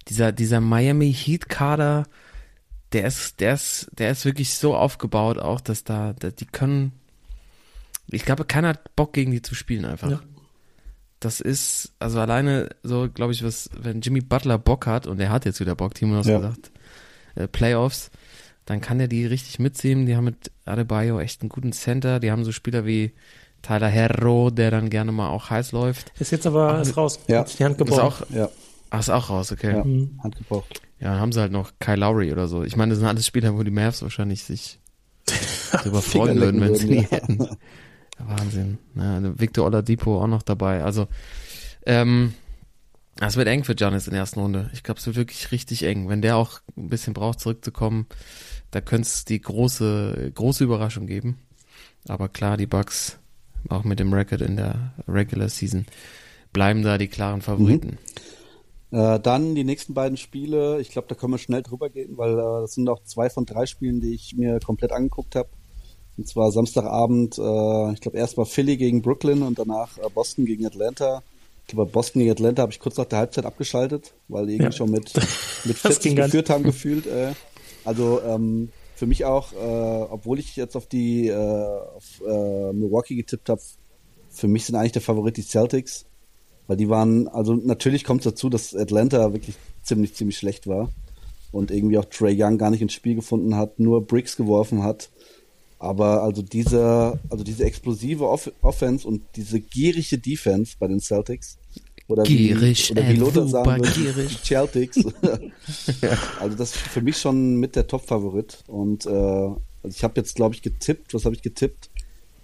B: dieser, dieser Miami Heat Kader, der ist, der ist, der ist wirklich so aufgebaut auch, dass da, dass die können, ich glaube, keiner hat Bock gegen die zu spielen einfach.
C: Ja.
B: Das ist, also alleine so, glaube ich, was, wenn Jimmy Butler Bock hat, und er hat jetzt wieder Bock, Timo hat
D: Ja.
B: gesagt, äh, Playoffs, dann kann er die richtig mitziehen. Die haben mit Adebayo echt einen guten Center. Die haben so Spieler wie Tyler Herro, der dann gerne mal auch heiß läuft.
C: Ist jetzt aber ist raus.
D: ja.
C: Hat die Hand
B: Ist
C: gebrochen.
B: auch,
D: Ja,
B: ach, ist auch raus, okay.
D: ja.
B: Ja.
C: Mhm.
D: Hand gebraucht.
B: dann haben sie halt noch Kyle Lowry oder so. Ich meine, das sind alles Spieler, wo die Mavs wahrscheinlich sich drüber freuen würden, wenn sie die hätten. Wahnsinn. Ja, Victor Oladipo auch noch dabei. Also, ähm, das wird eng für Giannis in der ersten Runde. Ich glaube, es wird wirklich richtig eng. Wenn der auch ein bisschen braucht, zurückzukommen, da könnte es die große, große Überraschung geben. Aber klar, die Bucks, auch mit dem Record in der Regular Season, bleiben da die klaren Favoriten.
D: Äh, dann die nächsten beiden Spiele, ich glaube, da können wir schnell drüber gehen, weil äh, das sind auch zwei von drei Spielen, die ich mir komplett angeguckt habe. Und zwar Samstagabend, äh, ich glaube erst war Philly gegen Brooklyn und danach äh, Boston gegen Atlanta. Ich glaube, bei Boston gegen Atlanta habe ich kurz nach der Halbzeit abgeschaltet, weil die irgendwie
C: Ja.
D: schon mit, mit
C: Das
D: 40
C: ging gar
D: geführt haben gefühlt. Äh. Also ähm, für mich auch, äh, obwohl ich jetzt auf die äh, auf, äh, Milwaukee getippt habe, für mich sind eigentlich der Favorit die Celtics. Weil die waren, also natürlich kommt es dazu, dass Atlanta wirklich ziemlich, ziemlich schlecht war und irgendwie auch Trey Young gar nicht ins Spiel gefunden hat, nur Bricks geworfen hat. Aber also diese, also diese explosive Off Offense und diese gierige Defense bei den Celtics. Oder
B: Gierig,
D: wie, oder wie
B: äh,
D: Lothar sagen würde,
B: gierig.
D: Celtics. Also das ist für mich schon mit der Top-Favorit. Und äh, also ich habe jetzt, glaube ich, getippt. Was habe ich getippt?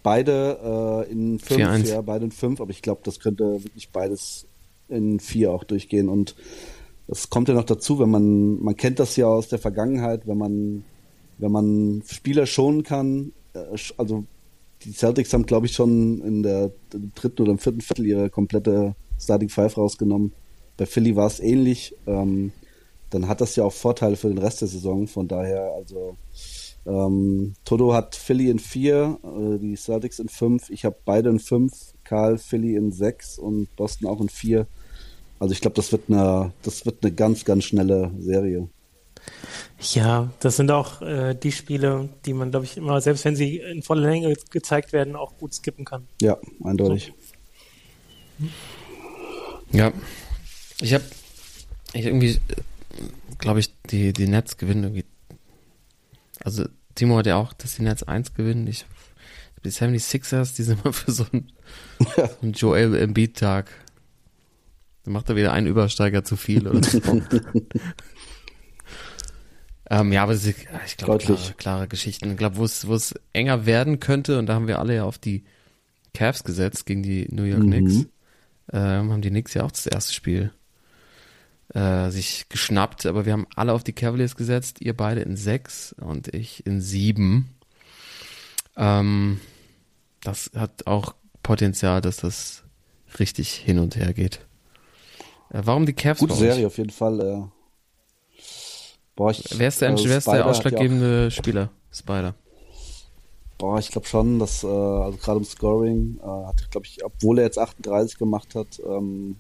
D: Beide äh, in fünf,
B: 4-1.
D: ja, beide in fünf, aber ich glaube, das könnte wirklich beides in vier auch durchgehen. Und das kommt ja noch dazu, wenn man, man kennt das ja aus der Vergangenheit, wenn man, wenn man Spieler schonen kann, äh, also die Celtics haben, glaube ich, schon in der dritten oder im vierten Viertel ihre komplette Starting Five rausgenommen. Bei Philly war es ähnlich. Ähm, dann hat das ja auch Vorteile für den Rest der Saison. Von daher, also ähm, Toto hat Philly in vier, äh, die Celtics in fünf. Ich habe beide in fünf. Karl Philly in sechs und Boston auch in vier. Also ich glaube, das wird eine, das wird eine ganz, ganz schnelle Serie.
C: Ja, das sind auch äh, die Spiele, die man, glaube ich, immer, selbst wenn sie in voller Länge gezeigt werden, auch gut skippen kann.
D: Ja, eindeutig.
B: Ja. Ich habe ich irgendwie, glaube ich, die, die Nets gewinnen irgendwie. Also Timo hat ja auch, dass die Nets 1 gewinnen. Ich, die 76ers, die sind immer für so einen, so einen Joel Embiid-Tag. Dann macht er wieder einen Übersteiger zu viel oder so. ähm, ja, aber das ist, ich glaube, klare, klare Geschichten. Ich glaube, wo es, wo es enger werden könnte, und da haben wir alle ja auf die Cavs gesetzt gegen die New York
D: Mhm.
B: Knicks, ähm, haben die Knicks ja auch das erste Spiel äh, sich geschnappt, aber wir haben alle auf die Cavaliers gesetzt, ihr beide in sechs und ich in sieben. Ähm, das hat auch Potenzial, dass das richtig hin und her geht. Äh, warum die Cavs
D: Gute Serie auf jeden Fall. Äh. Boah, ich,
B: Wer ist der,
D: also
B: wer ist der ausschlaggebende Spieler? Spider.
D: Auch, boah, ich glaube schon, dass, äh, also gerade im Scoring, äh, hat, glaube ich, obwohl er jetzt 38 gemacht hat, ähm,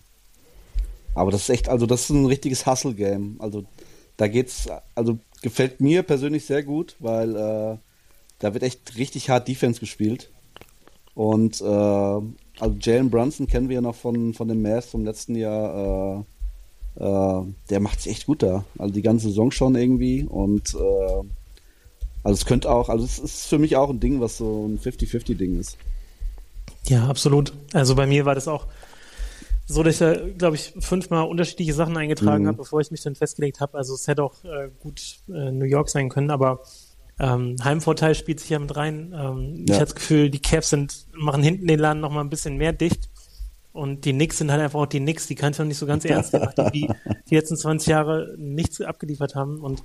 D: aber das ist echt, also das ist ein richtiges Hustle-Game. Also da geht's, also gefällt mir persönlich sehr gut, weil äh, da wird echt richtig hart Defense gespielt. Und äh, also Jalen Brunson kennen wir ja noch von, von den Mavs vom letzten Jahr. Äh, äh, der macht sich echt gut da. Also die ganze Saison schon irgendwie. Und äh, also es könnte auch, also es ist für mich auch ein Ding, was so ein 50-50-Ding ist.
C: Ja, absolut. Also bei mir war das auch so, dass ich da, glaube ich, fünfmal unterschiedliche Sachen eingetragen
D: Mhm.
C: habe, bevor ich mich dann festgelegt habe. Also es hätte auch äh, gut äh, New York sein können, aber ähm, Heimvorteil spielt sich ja mit rein. Ähm, Ich
D: Ja.
C: hatte das Gefühl, die Cavs sind, machen hinten den Laden noch mal ein bisschen mehr dicht. Und die Knicks sind halt einfach auch die Knicks, die kannst du nicht so ganz ernst nehmen, die die letzten 20 Jahre nichts abgeliefert haben. Und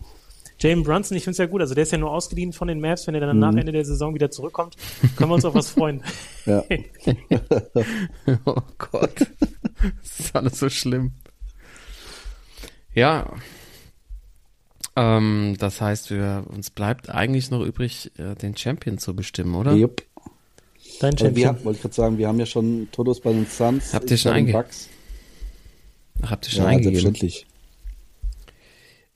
C: Jalen Brunson, ich finde es ja gut, also der ist ja nur ausgeliehen von den Mavs, wenn er dann nach
D: Mhm.
C: Ende der Saison wieder zurückkommt, können wir uns auf was freuen.
D: Ja.
B: oh Gott. Das ist alles so schlimm. Ja. Ähm, das heißt, wir, uns bleibt eigentlich noch übrig, äh, den Champion zu bestimmen, oder?
D: Jupp.
C: Dein
D: Wir,
C: Champion.
D: haben- wollte ich gerade sagen, wir haben ja schon Todos bei den Suns.
B: Habt ihr schon
D: bei den
B: einge-
D: Bucks.
B: Ach, habt ihr schon
D: Ja,
B: eingegeben?
D: selbstverständlich.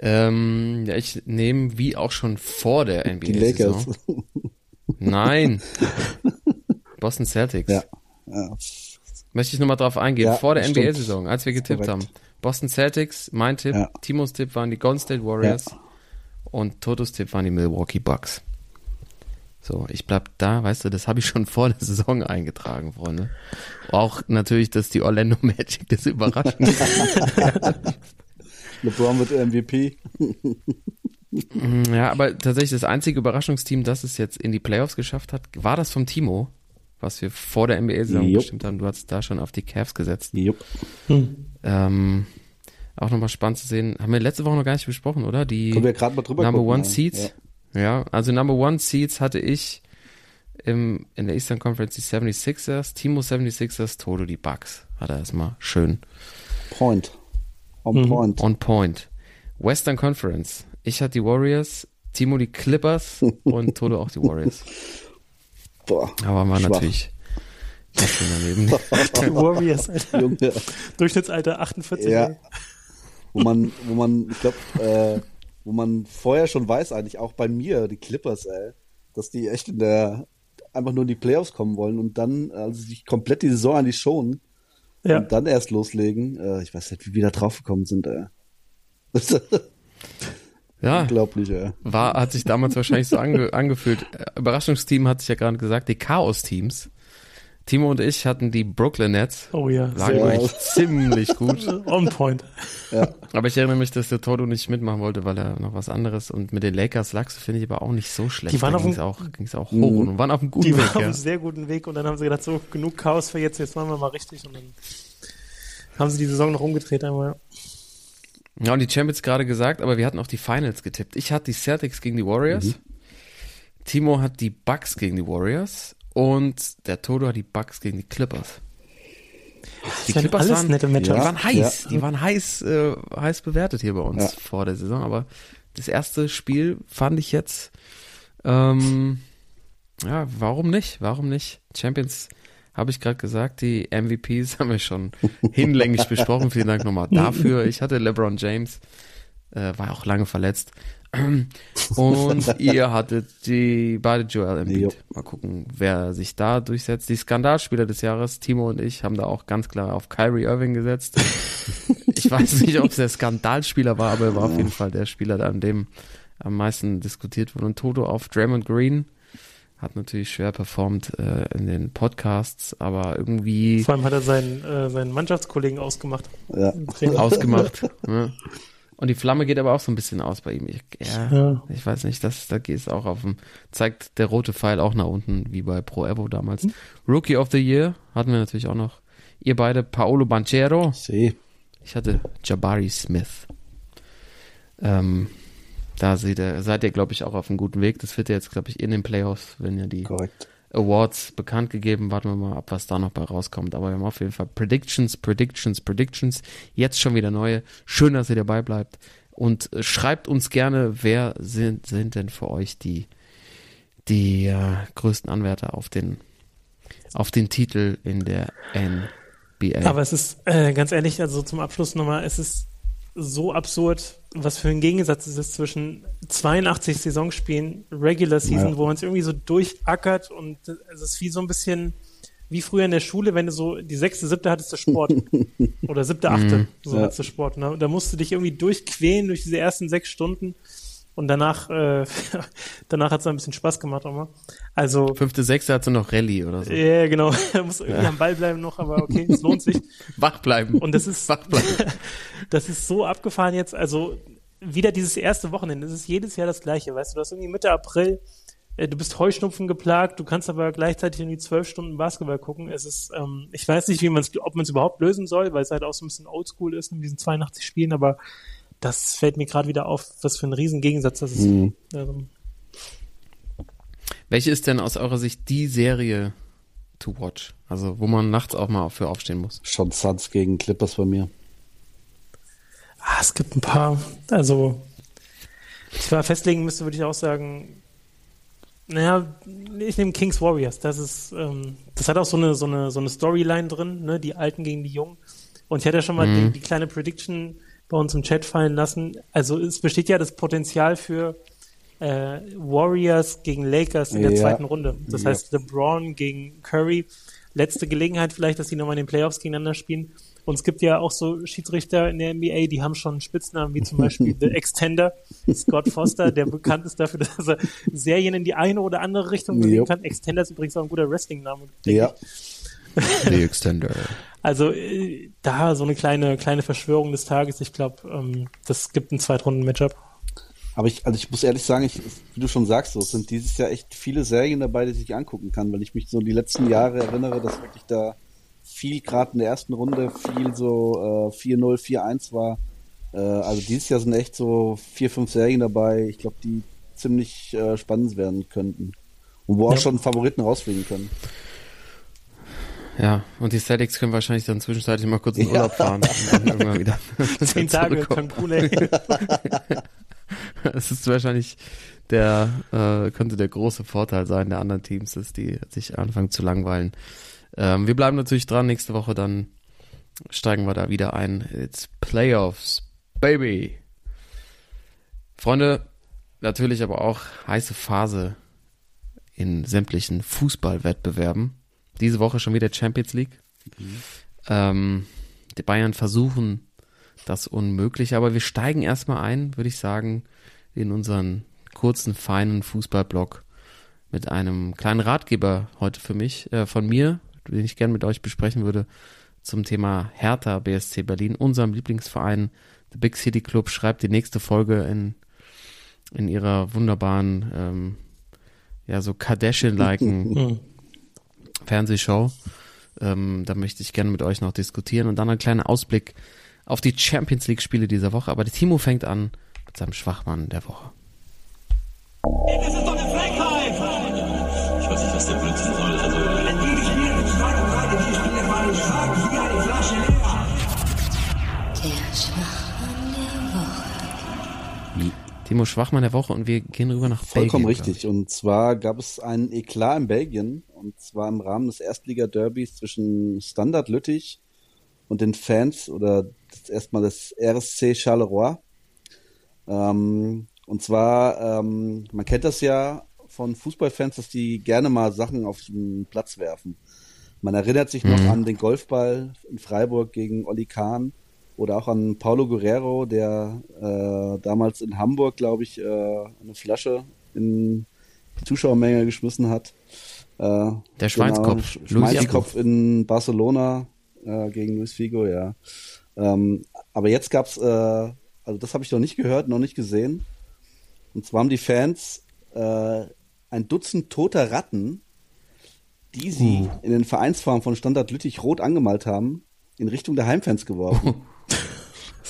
B: Ähm, ja, ich nehme wie auch schon vor der
D: Die
B: NBA-Saison.
D: Lakers.
B: Nein. Boston Celtics.
D: Ja. ja.
B: Möchte ich nochmal drauf eingehen.
D: Ja,
B: Vor der. NBA-Saison, als wir getippt
D: Korrekt.
B: haben. Boston Celtics, mein Tipp,
D: Ja.
B: Timos Tipp waren die Golden State Warriors und Totos Tipp waren die Milwaukee Bucks. So, ich bleib da, weißt du, das habe ich schon vor der Saison eingetragen, Freunde. Auch natürlich, dass die Orlando Magic das überraschen.
D: LeBron wird MVP.
B: Mm, ja, aber tatsächlich das einzige Überraschungsteam, das es jetzt in die Playoffs geschafft hat, war das vom Timo, was wir vor der NBA-Saison bestimmt haben. Du hast da schon auf die Cavs gesetzt.
D: Jupp.
C: Hm.
B: Ähm, auch nochmal spannend zu sehen. Haben wir letzte Woche noch gar nicht besprochen, oder? Die
D: Können wir gerade mal drüber
B: Number
D: gucken.
B: One. Seeds. Ja. Also Number One Seeds hatte ich im, in der Eastern Conference die 76ers, Timo 76ers, Toto die Bucks. Hat er erstmal schön
D: Point. On
C: Mhm.
D: point.
B: on point. Western Conference. Ich hatte die Warriors, Timo die Clippers und Toto auch die Warriors.
D: Boah.
B: Aber war
D: Schwach.
B: natürlich das daneben.
C: Die Warriors, Alter.
D: Junge.
C: Durchschnittsalter 48.
D: Ja.
C: ey.
D: Wo man, wo man, ich glaube, äh, wo man vorher schon weiß, eigentlich auch bei mir, die Clippers, ey, dass die echt in der einfach nur in die Playoffs kommen wollen und dann, also sich komplett die Saison eigentlich schonen
C: Ja.
D: und dann erst loslegen. Äh, ich weiß nicht, wie wir da drauf gekommen sind, ey.
B: Ja,
D: unglaublich, ey.
B: war, hat sich damals wahrscheinlich so ange, angefühlt. Äh, Überraschungsteam hat sich ja gerade gesagt, die Chaos-Teams. Timo und ich hatten die Brooklyn Nets.
C: Oh ja.
B: Lagen
D: Sehr
B: eigentlich ziemlich gut.
C: On point.
B: Aber ich erinnere mich, dass der Toto nicht mitmachen wollte, weil er noch was anderes und mit den Lakers lagst du, finde ich, aber auch nicht so schlecht.
C: Die waren
B: da
C: auf
B: ging's
C: dem-
B: auch, ging's auch hoch und waren auf einem guten
C: Die waren
B: Weg,
C: auf einem
B: ja.
C: sehr guten Weg und dann haben sie gedacht, so genug Chaos für jetzt, jetzt machen wir mal richtig und dann haben sie die Saison noch umgedreht einmal.
B: Ja, und die Champions gerade gesagt, aber wir hatten auch die Finals getippt. Ich hatte die Celtics gegen die Warriors.
C: Mhm.
B: Timo hat die Bucks gegen die Warriors und der Toto hat die Bucks gegen die Clippers. Die
C: Das sind alles nette
B: die
C: Matchups.
B: waren heiß, die waren heiß, äh, heiß bewertet hier bei uns
D: Ja.
B: vor der Saison. Aber das erste Spiel fand ich jetzt, ähm, ja, warum nicht? Warum nicht? Champions habe ich gerade gesagt. Die MVPs haben wir schon hinlänglich besprochen. Vielen Dank nochmal dafür. Ich hatte LeBron James, äh, war auch lange verletzt. Und ihr hattet die beide Joel Embiid.
D: Jo.
B: Mal gucken, wer sich da durchsetzt. Die Skandalspieler des Jahres, Timo und ich, haben da auch ganz klar auf Kyrie Irving gesetzt. ich weiß nicht, ob es der Skandalspieler war, aber er war auf jeden Fall der Spieler, an dem am meisten diskutiert wurde. Und Toto auf Draymond Green hat natürlich schwer performt äh, in den Podcasts, aber irgendwie
C: Vor allem hat er seinen, äh, seinen Mannschaftskollegen ausgemacht.
D: Ja.
B: ausgemacht. ne? Und die Flamme geht aber auch so ein bisschen aus bei ihm. Ich, ja,
C: Ja.
B: ich weiß nicht, das, da geht es auch auf dem, zeigt der rote Pfeil auch nach unten, wie bei Pro Evo damals. Rookie of the Year hatten wir natürlich auch noch. Ihr beide, Paolo Banchero.
D: Ich sehe.
B: Ich hatte Jabari Smith. Ähm, da seht ihr, seid ihr, glaube ich, auch auf einem guten Weg. Das wird ja jetzt, glaube ich, in den Playoffs, wenn ja die
D: Korrekt.
B: Awards bekannt gegeben. Warten wir mal ab, was da noch bei rauskommt. Aber wir haben auf jeden Fall Predictions, Predictions, Predictions. Jetzt schon wieder neue. Schön, dass ihr dabei bleibt. Und äh, schreibt uns gerne, wer sind, sind denn für euch die, die äh, größten Anwärter auf den, auf den Titel in der NBA.
C: Aber es ist, äh, ganz ehrlich, also zum Abschluss nochmal, es ist so absurd, was für ein Gegensatz es ist zwischen 82 Saisonspielen, Regular Season,
D: Ja.
C: wo man es irgendwie so durchackert und es ist wie so ein bisschen wie früher in der Schule, wenn du so die sechste, siebte hattest du Sport oder siebte, achte, so
D: Ja.
C: hattest du Sport. Ne? Da musst du dich irgendwie durchquälen durch diese ersten sechs Stunden und danach, äh, danach hat es ein bisschen Spaß gemacht auch mal. Also
B: Fünfte, sechste hat so noch Rallye oder so.
C: ja, genau, da muss irgendwie am Ball bleiben noch, aber okay, es lohnt sich.
B: Wach bleiben.
C: Und das ist,
B: Wach bleiben.
C: das ist so abgefahren jetzt. Also wieder dieses erste Wochenende. Das ist jedes Jahr das Gleiche. Weißt du, du hast irgendwie Mitte April, äh, du bist Heuschnupfen geplagt, du kannst aber gleichzeitig irgendwie zwölf Stunden Basketball gucken. Es ist, ähm, ich weiß nicht, wie man es, ob man es überhaupt lösen soll, weil es halt auch so ein bisschen oldschool ist in diesen 82 Spielen, aber das fällt mir gerade wieder auf, was für ein riesen Gegensatz das ist.
D: Mhm.
C: Also,
B: Welche ist denn aus eurer Sicht die Serie to watch? Also, wo man nachts auch mal für aufstehen muss.
D: Schon Suns gegen Clippers bei mir.
C: ah, es gibt ein paar. Also, ich war festlegen müsste, würde ich auch sagen, naja, ich nehme Kings Warriors. Das ist, ähm, das hat auch so eine, so eine, so eine Storyline drin, ne? Die Alten gegen die Jungen. Und ich hatte ja schon mal die, die kleine Prediction bei uns im Chat fallen lassen. Also es besteht ja das Potenzial für äh, Warriors gegen Lakers in der
D: Ja.
C: zweiten Runde. Das
D: Ja.
C: heißt LeBron gegen Curry. Letzte Gelegenheit vielleicht, dass die nochmal in den Playoffs gegeneinander spielen. Und es gibt ja auch so Schiedsrichter in der NBA, die haben schon Spitznamen, wie zum Beispiel The Extender, Scott Foster, der bekannt ist dafür, dass er Serien in die eine oder andere Richtung bewegen
D: Jo.
C: kann. Extender ist übrigens auch ein guter Wrestling-Name.
D: Ja.
B: The Extender.
C: Also äh, da so eine kleine kleine Verschwörung des Tages. Ich glaube, ähm, das gibt ein Zweitrunden-Matchup.
D: Aber ich, also ich muss ehrlich sagen, ich, wie du schon sagst, so, es sind dieses Jahr echt viele Serien dabei, die ich angucken kann, weil ich mich so die letzten Jahre erinnere, dass wirklich da viel gerade in der ersten Runde viel so äh, 4-0, 4-1 war. Äh, also dieses Jahr sind echt so vier, fünf Serien dabei, ich glaube, die ziemlich äh, spannend werden könnten. Und wo auch
C: Ja.
D: schon Favoriten rausfliegen können.
B: Ja, und die Celtics können wahrscheinlich dann zwischenzeitlich mal kurz in
D: Ja.
B: Urlaub fahren und dann wieder
C: Zehn Tage. Cancun.
B: Das ist wahrscheinlich der, äh, könnte der große Vorteil sein der anderen Teams, dass die sich anfangen zu langweilen. Ähm, wir bleiben natürlich dran. Nächste Woche dann steigen wir da wieder ein. It's Playoffs, baby. Freunde, natürlich aber auch heiße Phase in sämtlichen Fußballwettbewerben. Diese Woche schon wieder Champions League. Ähm, die Bayern versuchen das Unmögliche, aber wir steigen erstmal ein, würde ich sagen, in unseren kurzen, feinen Fußballblock mit einem kleinen Ratgeber heute für mich, äh, von mir, den ich gerne mit euch besprechen würde, zum Thema Hertha BSC Berlin, unserem Lieblingsverein. The Big City Club schreibt die nächste Folge in, in ihrer wunderbaren, ähm, ja, so Kardashian-liken
C: Hm.
B: Fernsehshow. Ähm, da möchte ich gerne mit euch noch diskutieren und dann ein kleiner Ausblick auf die Champions League Spiele dieser Woche. Aber der Timo fängt an mit seinem Schwachmann der Woche.
E: Das ist doch eine Frechheit! Ich weiß nicht, was der Blödsinn soll. Also,
F: Der Schwachmann
B: Timo, Schwachmann der Woche und wir gehen rüber nach
D: Vollkommen
B: Belgien.
D: richtig. Und zwar gab es einen Eklat in Belgien. Und zwar im Rahmen des Erstliga-Derbys zwischen Standard Lüttich und den Fans oder erstmal des RSC Charleroi. Ähm, und zwar, ähm, man kennt das ja von Fußballfans, dass die gerne mal Sachen auf den Platz werfen. Man erinnert sich noch an den Golfball in Freiburg gegen Olli Kahn oder auch an Paulo Guerrero, der äh, damals in Hamburg, glaube ich, äh, eine Flasche in die Zuschauermenge geschmissen hat. Äh,
B: Der Schweinskopf.
D: Genau,
B: Luis
D: Schweinskopf in Barcelona äh, gegen Luis Figo, ja. Ähm, aber jetzt gab's, äh, also das habe ich noch nicht gehört, noch nicht gesehen. Und zwar haben die Fans äh, ein Dutzend toter Ratten, die sie in den Vereinsfarben von Standard Lüttich rot angemalt haben, in Richtung der Heimfans geworfen.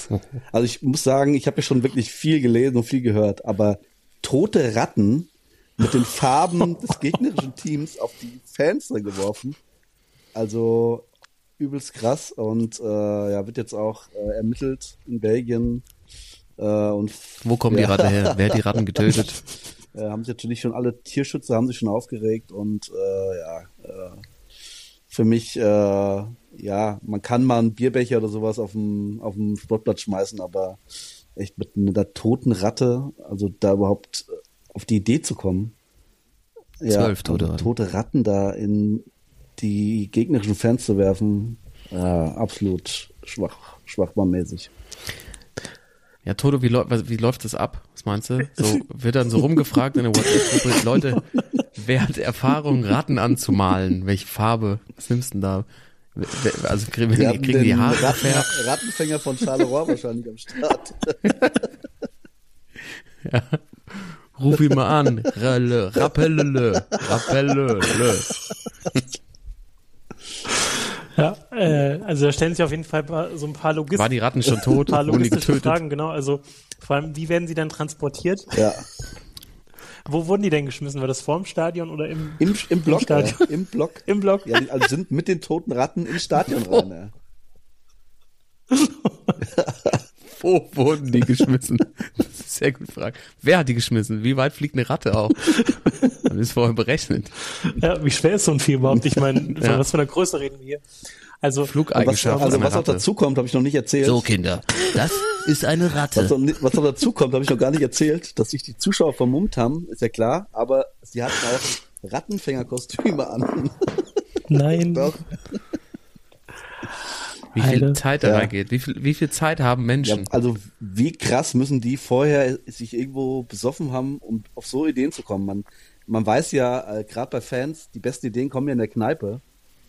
D: Also ich muss sagen, ich habe ja schon wirklich viel gelesen und viel gehört, aber tote Ratten mit den Farben des gegnerischen Teams auf die Fans da geworfen. Also übelst krass und äh, ja, wird jetzt auch äh, ermittelt in Belgien. Äh, und
B: Wo kommen die
D: Ja.
B: Ratte her? Wer hat die Ratten getötet?
D: haben sich natürlich schon alle Tierschützer haben sich schon aufgeregt und äh, ja, äh, für mich, äh, ja, man kann mal einen Bierbecher oder sowas auf dem, auf dem Sportplatz schmeißen, aber echt mit einer toten Ratte, also da überhaupt auf die Idee zu kommen. Ja,
B: Zwölf tote
D: also
B: Ratten.
D: tote Ratten da in die gegnerischen Fans zu werfen, ja, absolut schwach, schwachbarmäßig.
B: Ja, Toto, wie, wie läuft das ab? Was meinst du? So, wird dann so rumgefragt in der WhatsApp-Gruppe, Leute, wer hat Erfahrung, Ratten anzumalen? Welche Farbe? Was nimmst du denn da? Also kriegen,
D: Wir
B: kriegen die
D: den
B: Haare
D: Ratten? Rattenfänger von Charleroi wahrscheinlich am Start.
B: Ruf ihn mal an. Ralle, rappellele, rappellele.
C: Ja, äh, also da stellen sich auf jeden Fall paar- so ein paar Logist
B: Waren die Ratten schon tot?
C: paar
B: Wurden die
C: logistische
B: getötet?
C: Fragen, genau. Also vor allem, wie werden sie dann transportiert?
D: Ja.
C: Wo wurden die denn geschmissen? War das vorm Stadion oder im,
D: Im, im Block, ja,
C: Stadion.
D: im Block.
C: im Block?
D: Ja, die also sind mit den toten Ratten ins Stadion rein. Ja.
B: Wo wurden die geschmissen? Sehr gut gefragt. Wer hat die geschmissen? Wie weit fliegt eine Ratte auf? Man ist vorher berechnet.
C: Ja, wie schwer ist so ein Vieh überhaupt? Ich meine, von
B: Ja.
C: was für einer Größe reden wir hier? Also,
D: was,
B: Flugeigenschaften
D: also
B: einer
D: was auch
B: Ratte.
D: dazu kommt, habe ich noch nicht erzählt.
B: So, Kinder, das ist eine
D: Was,
B: Ratte.
D: noch, nicht- was noch dazu kommt, habe ich noch gar nicht erzählt, dass sich die Zuschauer vermummt haben, ist ja klar, aber sie hatten auch Rattenfängerkostüme an.
C: nein.
D: Doch.
B: Wie viel
C: Alter.
B: Zeit dabei
D: Ja.
B: geht? Wie viel, wie viel Zeit haben
D: Ja,
B: Menschen?
D: also wie krass müssen die vorher sich irgendwo besoffen haben, um auf so Ideen zu kommen. Man, man weiß ja, äh, gerade bei Fans, die besten Ideen kommen ja in der Kneipe.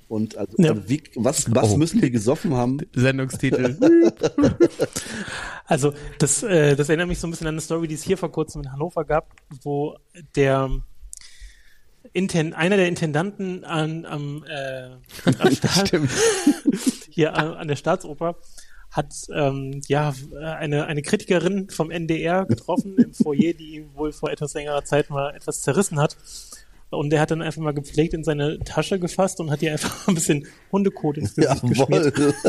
D: Und also,
C: Ja.
D: also wie, was, was
B: Oh.
D: müssen die gesoffen haben?
B: Sendungstitel.
C: Also das, äh, das erinnert mich so ein bisschen an eine Story, die es hier vor kurzem in Hannover gab, wo der Inten einer der Intendanten an, am, äh, am Staat, hier an, an der Staatsoper hat ähm, ja eine, eine Kritikerin vom NDR getroffen im Foyer, die ihn wohl vor etwas längerer Zeit mal etwas zerrissen hat. Und der hat dann einfach mal gepflegt in seine Tasche gefasst und hat ihr einfach ein bisschen Hundekot ins Gesicht geschmiert.
D: Jawohl.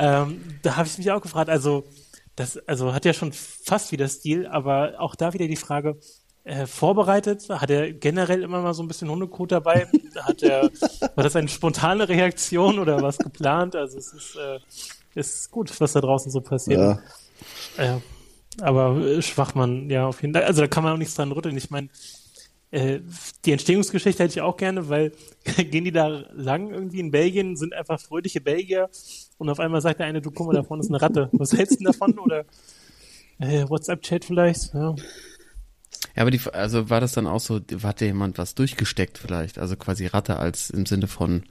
C: Ähm, da habe ich mich auch gefragt, also das also hat ja schon fast wieder Stil, aber auch da wieder die Frage, äh, vorbereitet, hat er generell immer mal so ein bisschen Hundekot dabei? Hat er, war das eine spontane Reaktion oder was geplant? Also es ist, äh, ist gut, was da draußen so passiert.
D: Ja.
C: Äh, aber äh, Schwachmann, ja, auf jeden Fall. Also da kann man auch nichts dran rütteln. Ich meine, äh, die Entstehungsgeschichte hätte ich auch gerne, weil gehen die da lang irgendwie in Belgien, sind einfach fröhliche Belgier und auf einmal sagt der eine, du guck mal, da vorne ist eine Ratte. Was hältst du denn davon? Oder äh, WhatsApp-Chat vielleicht? Ja.
B: Ja, aber die, also war das dann auch so, hatte jemand was durchgesteckt vielleicht? Also quasi Ratte als im Sinne von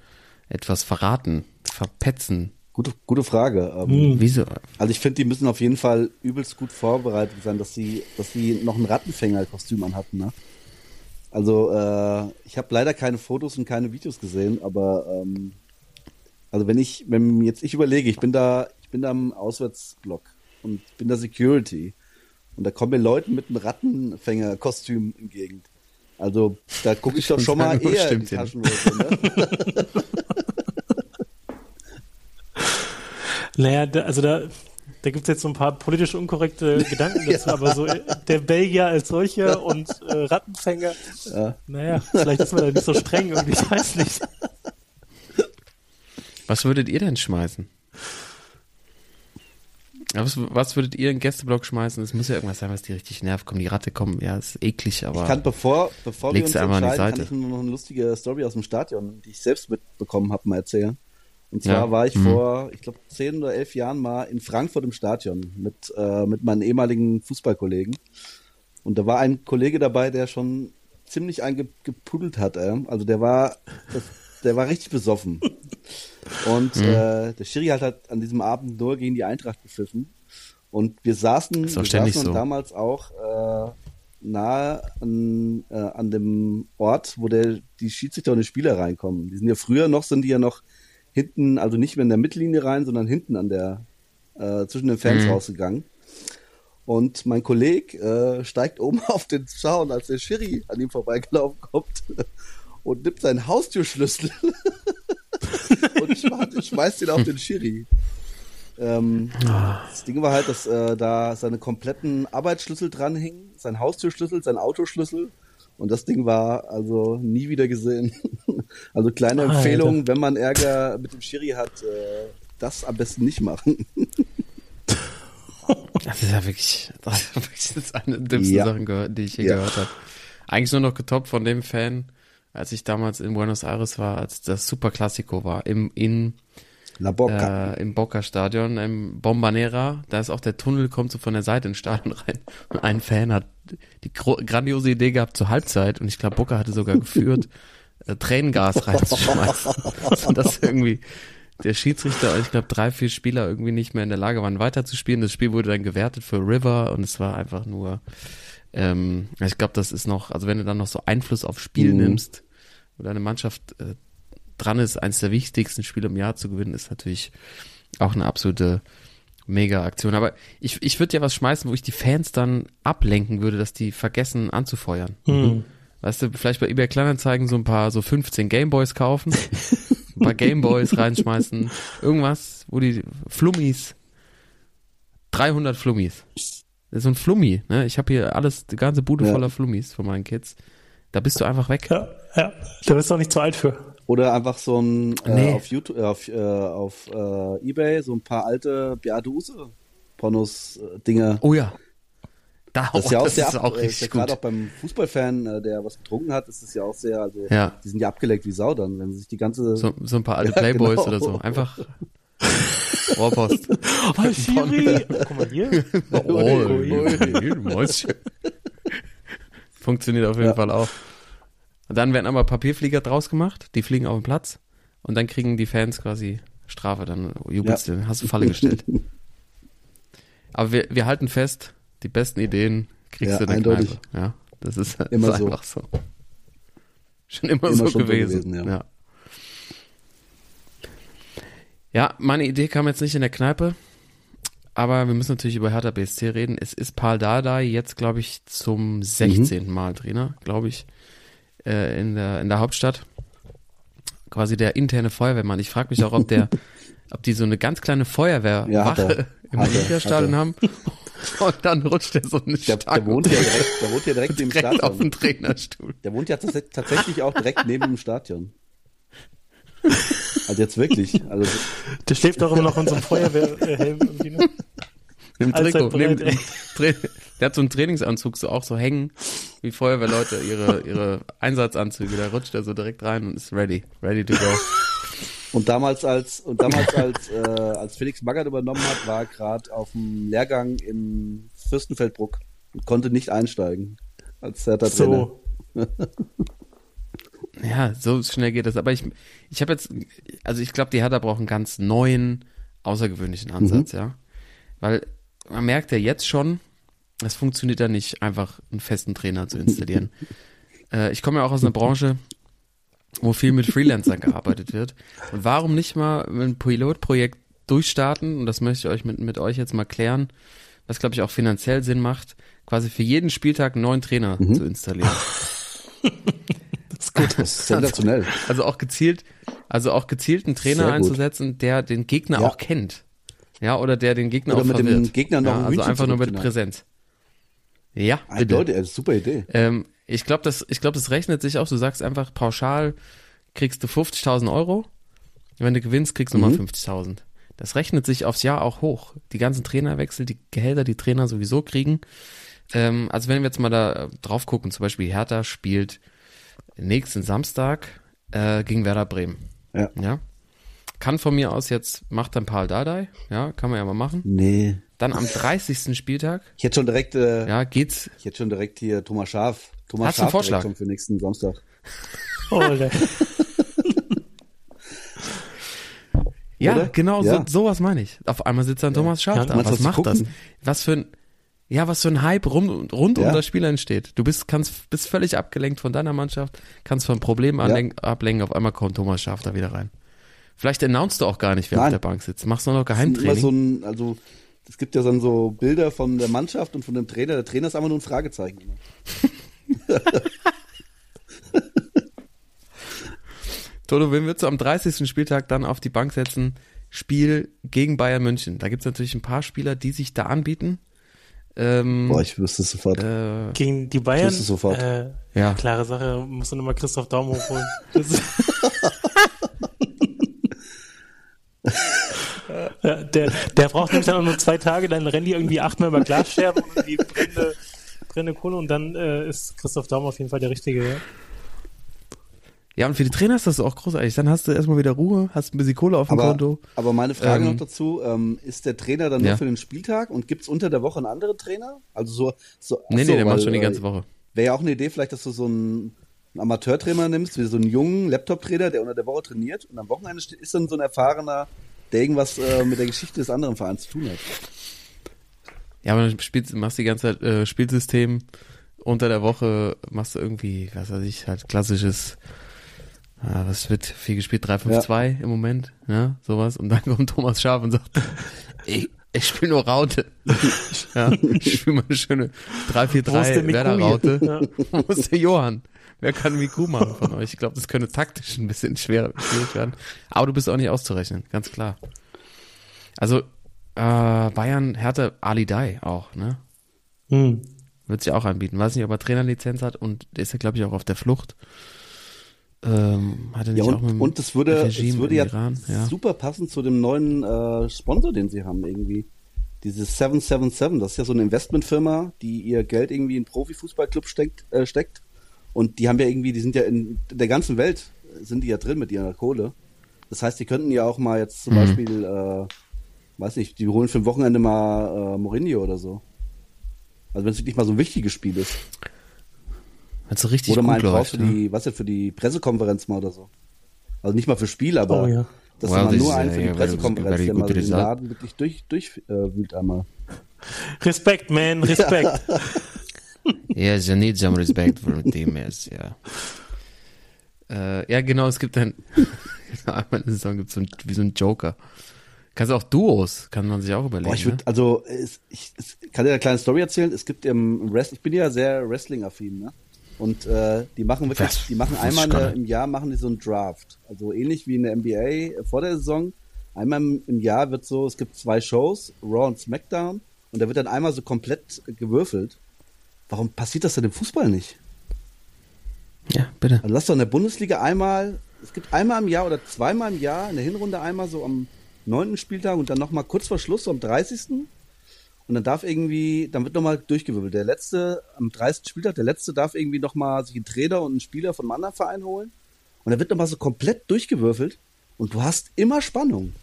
B: etwas verraten, verpetzen.
D: Gute, gute Frage. Ähm,
B: Wieso?
D: Also ich finde, die müssen auf jeden Fall übelst gut vorbereitet sein, dass sie, dass sie noch ein Rattenfängerkostüm anhatten. Ne? Also äh, ich habe leider keine Fotos und keine Videos gesehen, aber ähm, also wenn ich, wenn jetzt ich überlege, ich bin da, ich bin da im Auswärtsblock und bin da Security und da kommen mir Leute mit einem Rattenfängerkostüm entgegen. Also da gucke ich doch schon mal eher in die Taschenhose. Ne?
C: Naja, da, also da, da gibt's jetzt so ein paar politisch unkorrekte Gedanken dazu, aber so äh, der Belgier als solcher und äh, Rattenfänger,
D: Ja.
C: naja, vielleicht ist man da nicht so streng irgendwie, ich weiß nicht.
B: Was würdet ihr denn schmeißen? Was, was würdet ihr in den Gästeblock schmeißen? Es muss ja irgendwas sein, was die richtig nervt. Komm, die Ratte kommen, ja, ist eklig, aber.
D: Ich kann, bevor, bevor wir uns entscheiden, kann
B: Seite.
D: ich nur noch eine lustige Story aus dem Stadion, die ich selbst mitbekommen habe, mal erzählen. Und zwar
B: Ja.
D: war ich
B: Mhm.
D: vor, ich glaube, zehn oder elf Jahren mal in Frankfurt im Stadion mit, äh, mit meinen ehemaligen Fußballkollegen. Und da war ein Kollege dabei, der schon ziemlich eingepudelt hat. Äh. Also der war, das, der war richtig besoffen. Und
B: Mhm.
D: äh, der Schiri hat halt an diesem Abend nur gegen die Eintracht gepfiffen. Und wir saßen, wir saßen
B: so.
D: damals auch äh, nahe an, äh, an dem Ort, wo der, die Schiedsrichter und die Spieler reinkommen. Die sind ja früher noch, sind die ja noch hinten, also nicht mehr in der Mittellinie rein, sondern hinten an der, äh, zwischen den Fans
B: Mhm.
D: rausgegangen. Und mein Kollege äh, steigt oben auf den Zaun, als der Schiri an ihm vorbeigelaufen kommt und nimmt seinen Haustürschlüssel und schmeißt, schmeißt ihn auf den Schiri. Ähm, das Ding war halt, dass äh, da seine kompletten Arbeitsschlüssel dranhingen, sein Haustürschlüssel, sein Autoschlüssel und das Ding war also nie wieder gesehen. also kleine
C: Alter.
D: Empfehlung, wenn man Ärger mit dem Schiri hat, äh, das am besten nicht machen.
B: Das ist ja wirklich, das ist wirklich eine der dümmsten
D: Ja.
B: Sachen, gehört, die ich je
D: Ja.
B: gehört habe. Eigentlich nur noch getoppt von dem Fan, als ich damals in Buenos Aires war, als das Super Classico war, im, in,
D: La Boca.
B: äh, im Boca Stadion, im Bombanera, da ist auch der Tunnel, kommt so von der Seite ins Stadion rein. Und ein Fan hat die grandiose Idee gehabt zur Halbzeit, und ich glaube, Boca hatte sogar geführt, äh, Tränengas reinzuschmeißen. und das irgendwie der Schiedsrichter, ich glaube, drei, vier Spieler irgendwie nicht mehr in der Lage waren, weiterzuspielen. Das Spiel wurde dann gewertet für River und es war einfach nur, ähm, ich glaube, das ist noch, also wenn du dann noch so Einfluss aufs Spiel
D: Mhm.
B: nimmst, wo deine Mannschaft äh, dran ist, eines der wichtigsten Spiele im Jahr zu gewinnen, ist natürlich auch eine absolute Mega-Aktion. Aber ich, ich würde ja was schmeißen, wo ich die Fans dann ablenken würde, dass die vergessen anzufeuern.
C: Hm.
B: Weißt du, vielleicht bei eBay Kleinanzeigen so ein paar, so 15 Gameboys kaufen, ein paar Gameboys reinschmeißen, irgendwas, wo die Flummis, 300 Flummis. Das ist so ein Flummi, ne? Ich habe hier alles, die ganze Bude
D: Ja.
B: voller Flummis von meinen Kids. Da bist du einfach weg.
C: Ja, ja, da bist du auch nicht zu alt für.
D: Oder einfach so ein äh,
B: Nee.
D: auf YouTube, äh, auf, äh, auf äh, Ebay so ein paar alte Beate Use Pornos äh, Dinge.
B: Oh ja. Da,
D: Das ist ja auch
B: das
D: sehr
B: ist
D: ab,
B: auch
D: äh, ist
B: richtig
D: ja
B: gut.
D: gerade auch beim Fußballfan, äh, der was getrunken hat, ist es ja auch sehr, also
B: Ja.
D: die sind ja abgeleckt wie Sau dann, wenn sie sich die ganze
B: So, so ein paar alte
D: Ja,
B: Playboys
D: genau.
B: oder so. Einfach Rohrpost.
C: Oh, Schiri! Oh, guck mal hier.
B: Oh, Mäuschen. Funktioniert auf jeden
D: Ja.
B: Fall auch. Und dann werden aber Papierflieger draus gemacht, die fliegen auf den Platz und dann kriegen die Fans quasi Strafe, dann jubelst du, hast du Falle gestellt. Aber wir, wir halten fest, die besten Ideen kriegst
D: Ja,
B: du in der
D: eindeutig.
B: Kneipe. Ja, das ist, das
D: Immer
B: ist
D: so.
B: einfach so. Schon immer,
D: Immer
B: so,
D: schon so
B: gewesen.
D: gewesen, ja.
B: ja. Ja, meine Idee kam jetzt nicht in der Kneipe, aber wir müssen natürlich über Hertha BSC reden. Es ist Paul Dardai jetzt, glaube ich, zum 16. Mal Trainer, glaube ich, äh, in, der, in der Hauptstadt. Quasi der interne Feuerwehrmann. Ich frage mich auch, ob der, ob die so eine ganz kleine Feuerwehrwache
D: Ja,
B: im Olympiastadion haben. Und dann rutscht er so eine
D: der, der wohnt ja direkt, der wohnt ja direkt im
B: direkt auf dem
D: Stadion.
B: Trainerstuhl.
D: Der wohnt ja tats tatsächlich auch direkt neben dem Stadion. Also jetzt wirklich. Also
C: Der schläft doch immer noch in so einem Feuerwehrhelm irgendwie. Ne?
B: Im
C: Allzeit
B: Trikot. Neben, der hat so einen Trainingsanzug so auch so hängen, wie Feuerwehrleute ihre, ihre Einsatzanzüge. Da rutscht er so direkt rein und ist ready. Ready to go.
D: Und damals als und damals als äh, als Felix Magath übernommen hat, war er gerade auf dem Lehrgang in Fürstenfeldbruck und konnte nicht einsteigen als Hertha Trainer.
C: So.
B: Ja, so schnell geht das. Aber ich, ich habe jetzt, also ich glaube, die Hertha braucht einen ganz neuen, außergewöhnlichen Ansatz, ja. Weil man merkt ja jetzt schon, es funktioniert ja nicht, einfach einen festen Trainer zu installieren. äh, ich komme ja auch aus einer Branche, wo viel mit Freelancern gearbeitet wird. Und warum nicht mal ein Pilotprojekt durchstarten? Und das möchte ich euch mit, mit euch jetzt mal klären, was glaube ich auch finanziell Sinn macht, quasi für jeden Spieltag einen neuen Trainer zu installieren.
D: Das ist sensationell.
B: Also auch gezielt, also auch gezielt einen Trainer
D: gut.
B: einzusetzen, der den Gegner
D: Ja.
B: auch kennt. Ja, oder der den Gegner
D: Oder
B: auch
D: mit dem
B: verwirrt.
D: Gegner noch
B: ja,
D: ein
B: Also
D: Hühnchen
B: einfach nur mit. Präsenz. Ja, bitte.
D: Eindeutig, äh, super Idee.
B: Ähm, ich glaube, das, ich glaube, das rechnet sich auch. Du sagst einfach pauschal, kriegst du 50.000 Euro. Wenn du gewinnst, kriegst du
D: Mhm.
B: nochmal 50.000. Das rechnet sich aufs Jahr auch hoch. Die ganzen Trainerwechsel, die Gehälter, die Trainer sowieso kriegen. Ähm, also wenn wir jetzt mal da drauf gucken, zum Beispiel Hertha spielt nächsten Samstag äh, gegen Werder Bremen.
D: Ja.
B: ja. Kann von mir aus jetzt, macht dann Paul Dardai, ja, kann man ja mal machen.
D: Nee.
B: Dann am 30. Spieltag,
D: Ich hätte schon direkt, äh,
B: ja, geht's.
D: ich hätte schon direkt hier Thomas Schaf. Thomas
B: Hast du einen
D: Schaf
B: Vorschlag?
D: für nächsten Samstag.
C: Oh,
B: Ja,
D: Oder?
B: genau,
D: Ja.
B: So, sowas meine ich. Auf einmal sitzt dann Thomas Schaaf
C: Ja,
B: da. Was macht das? Was für ein, ja, was für ein Hype rum, rund
D: Ja.
B: um das Spiel entsteht. Du bist, kannst, bist völlig abgelenkt von deiner Mannschaft, kannst von Problemen ablenken, auf einmal kommt Thomas Schaaf da wieder rein. Vielleicht announcest du auch gar nicht, wer auf
D: Nein.
B: der Bank sitzt. Machst nur noch Geheimtraining.
D: so ein, also, es gibt ja dann so Bilder von der Mannschaft und von dem Trainer. Der Trainer ist einfach nur ein Fragezeichen.
B: Toto, wen würdest du am 30. Spieltag dann auf die Bank setzen? Spiel gegen Bayern München. Da gibt's natürlich ein paar Spieler, die sich da anbieten. Ähm,
D: Boah, ich wüsste es sofort.
B: äh,
C: gegen die Bayern.
D: wusste sofort.
C: Äh,
B: Ja.
C: Klare Sache, musst du nochmal Christoph Daum hochholen. Das ist- Ja, der, der braucht nämlich dann auch nur zwei Tage, dann rennen die irgendwie achtmal über Glasscherben und irgendwie brennende, brennende Kohle und dann äh, ist Christoph Daum auf jeden Fall der Richtige. Ja.
B: ja, und für die Trainer ist das auch großartig. Dann hast du erstmal wieder Ruhe, hast ein bisschen Kohle auf dem
D: Aber,
B: Konto.
D: aber meine Frage
B: Ähm,
D: noch dazu, ähm, ist der Trainer dann
B: ja.
D: nur für den Spieltag und gibt's unter der Woche einen anderen Trainer? Also so, so
B: Nee,
D: achso,
B: nee, der macht schon die
D: äh,
B: ganze Woche.
D: Wäre ja auch eine Idee, vielleicht, dass du so einen, einen Amateurtrainer nimmst, wie so einen jungen Laptop-Trainer, der unter der Woche trainiert und am Wochenende steht- ist dann so ein erfahrener, der irgendwas äh, mit der Geschichte des anderen Vereins zu tun hat.
B: Ja, aber dann spielst, machst die ganze Zeit äh, Spielsystem unter der Woche, machst du irgendwie, was weiß ich, halt klassisches, ah, was wird viel gespielt, 3-5-2 im Moment, ja, sowas. Und dann kommt Thomas Schaf und sagt, ich, ich spiele nur Raute. ja, ich spiele mal eine schöne
C: Wo ist der
B: 3-4-3
C: Miku
B: Werder-Raute.
C: hier?
B: Wo ist der Johann? Wer kann Miku machen von euch? Ich glaube, das könnte taktisch ein bisschen schwer, schwierig werden. Aber du bist auch nicht auszurechnen, ganz klar. Also, äh, Bayern, Hertha, Ali Dai auch, ne?
C: Hm.
B: Wird sich auch anbieten. Weiß nicht, ob er Trainerlizenz hat und ist ja, glaube ich, auch auf der Flucht. Ähm, hat er nicht
D: Ja,
B: auch mit
D: und, und es würde,
B: Regime
D: es würde ja,
B: Iran? Ja.
D: super passen zu dem neuen äh, Sponsor, den sie haben irgendwie. Dieses 777, das ist ja so eine Investmentfirma, die ihr Geld irgendwie in Profifußballclub steckt, äh, steckt. Und die haben ja irgendwie, die sind ja in der ganzen Welt, sind die ja drin mit ihrer Kohle. Das heißt, die könnten ja auch mal jetzt zum
B: Mhm.
D: Beispiel, äh, weiß nicht, die holen für ein Wochenende mal äh, Mourinho oder so. Also wenn es wirklich mal so ein wichtiges Spiel ist.
B: Wenn so richtig
D: Oder
B: gut
D: mal
B: läuft.
D: für
B: Ne?
D: die, was denn, für die Pressekonferenz mal oder so. Also nicht mal für Spiel, aber
C: Oh ja.
D: dass
B: Well,
D: man
B: this
D: nur einen
B: a
D: für die
B: very-
D: Pressekonferenz, der mal den. Laden wirklich durch, durch äh, einmal.
C: Respekt, man, Respekt.
B: Yes, you need some respect for the team, yes, ja. Äh, ja, genau, es gibt ein, einmal in der Saison gibt es so ein, wie so ein Joker. Kannst du auch Duos, kann man sich auch überlegen.
D: Boah, ich
B: ne?
D: würde, also es, ich, es, kann dir eine kleine Story erzählen. Es gibt im Wrest, ich bin ja sehr Wrestling-affin, ne? Und äh, die machen wirklich,
B: Was?
D: die machen einmal eine, im Jahr machen die so einen Draft. Also ähnlich wie in der NBA vor der Saison. Einmal im, im Jahr wird so, es gibt zwei Shows, Raw und SmackDown, und da wird dann einmal so komplett gewürfelt. Warum passiert das denn im Fußball nicht?
B: Ja, bitte.
D: Also lass doch in der Bundesliga einmal, es gibt einmal im Jahr oder zweimal im Jahr, in der Hinrunde einmal so am neunten Spieltag und dann nochmal kurz vor Schluss, so am 30. Und dann darf irgendwie, dann wird nochmal durchgewirbelt. Der letzte, am 30. Spieltag, der letzte darf irgendwie nochmal sich einen Trainer und einen Spieler von einem anderen Verein holen. Und dann wird nochmal so komplett durchgewürfelt und du hast immer Spannung.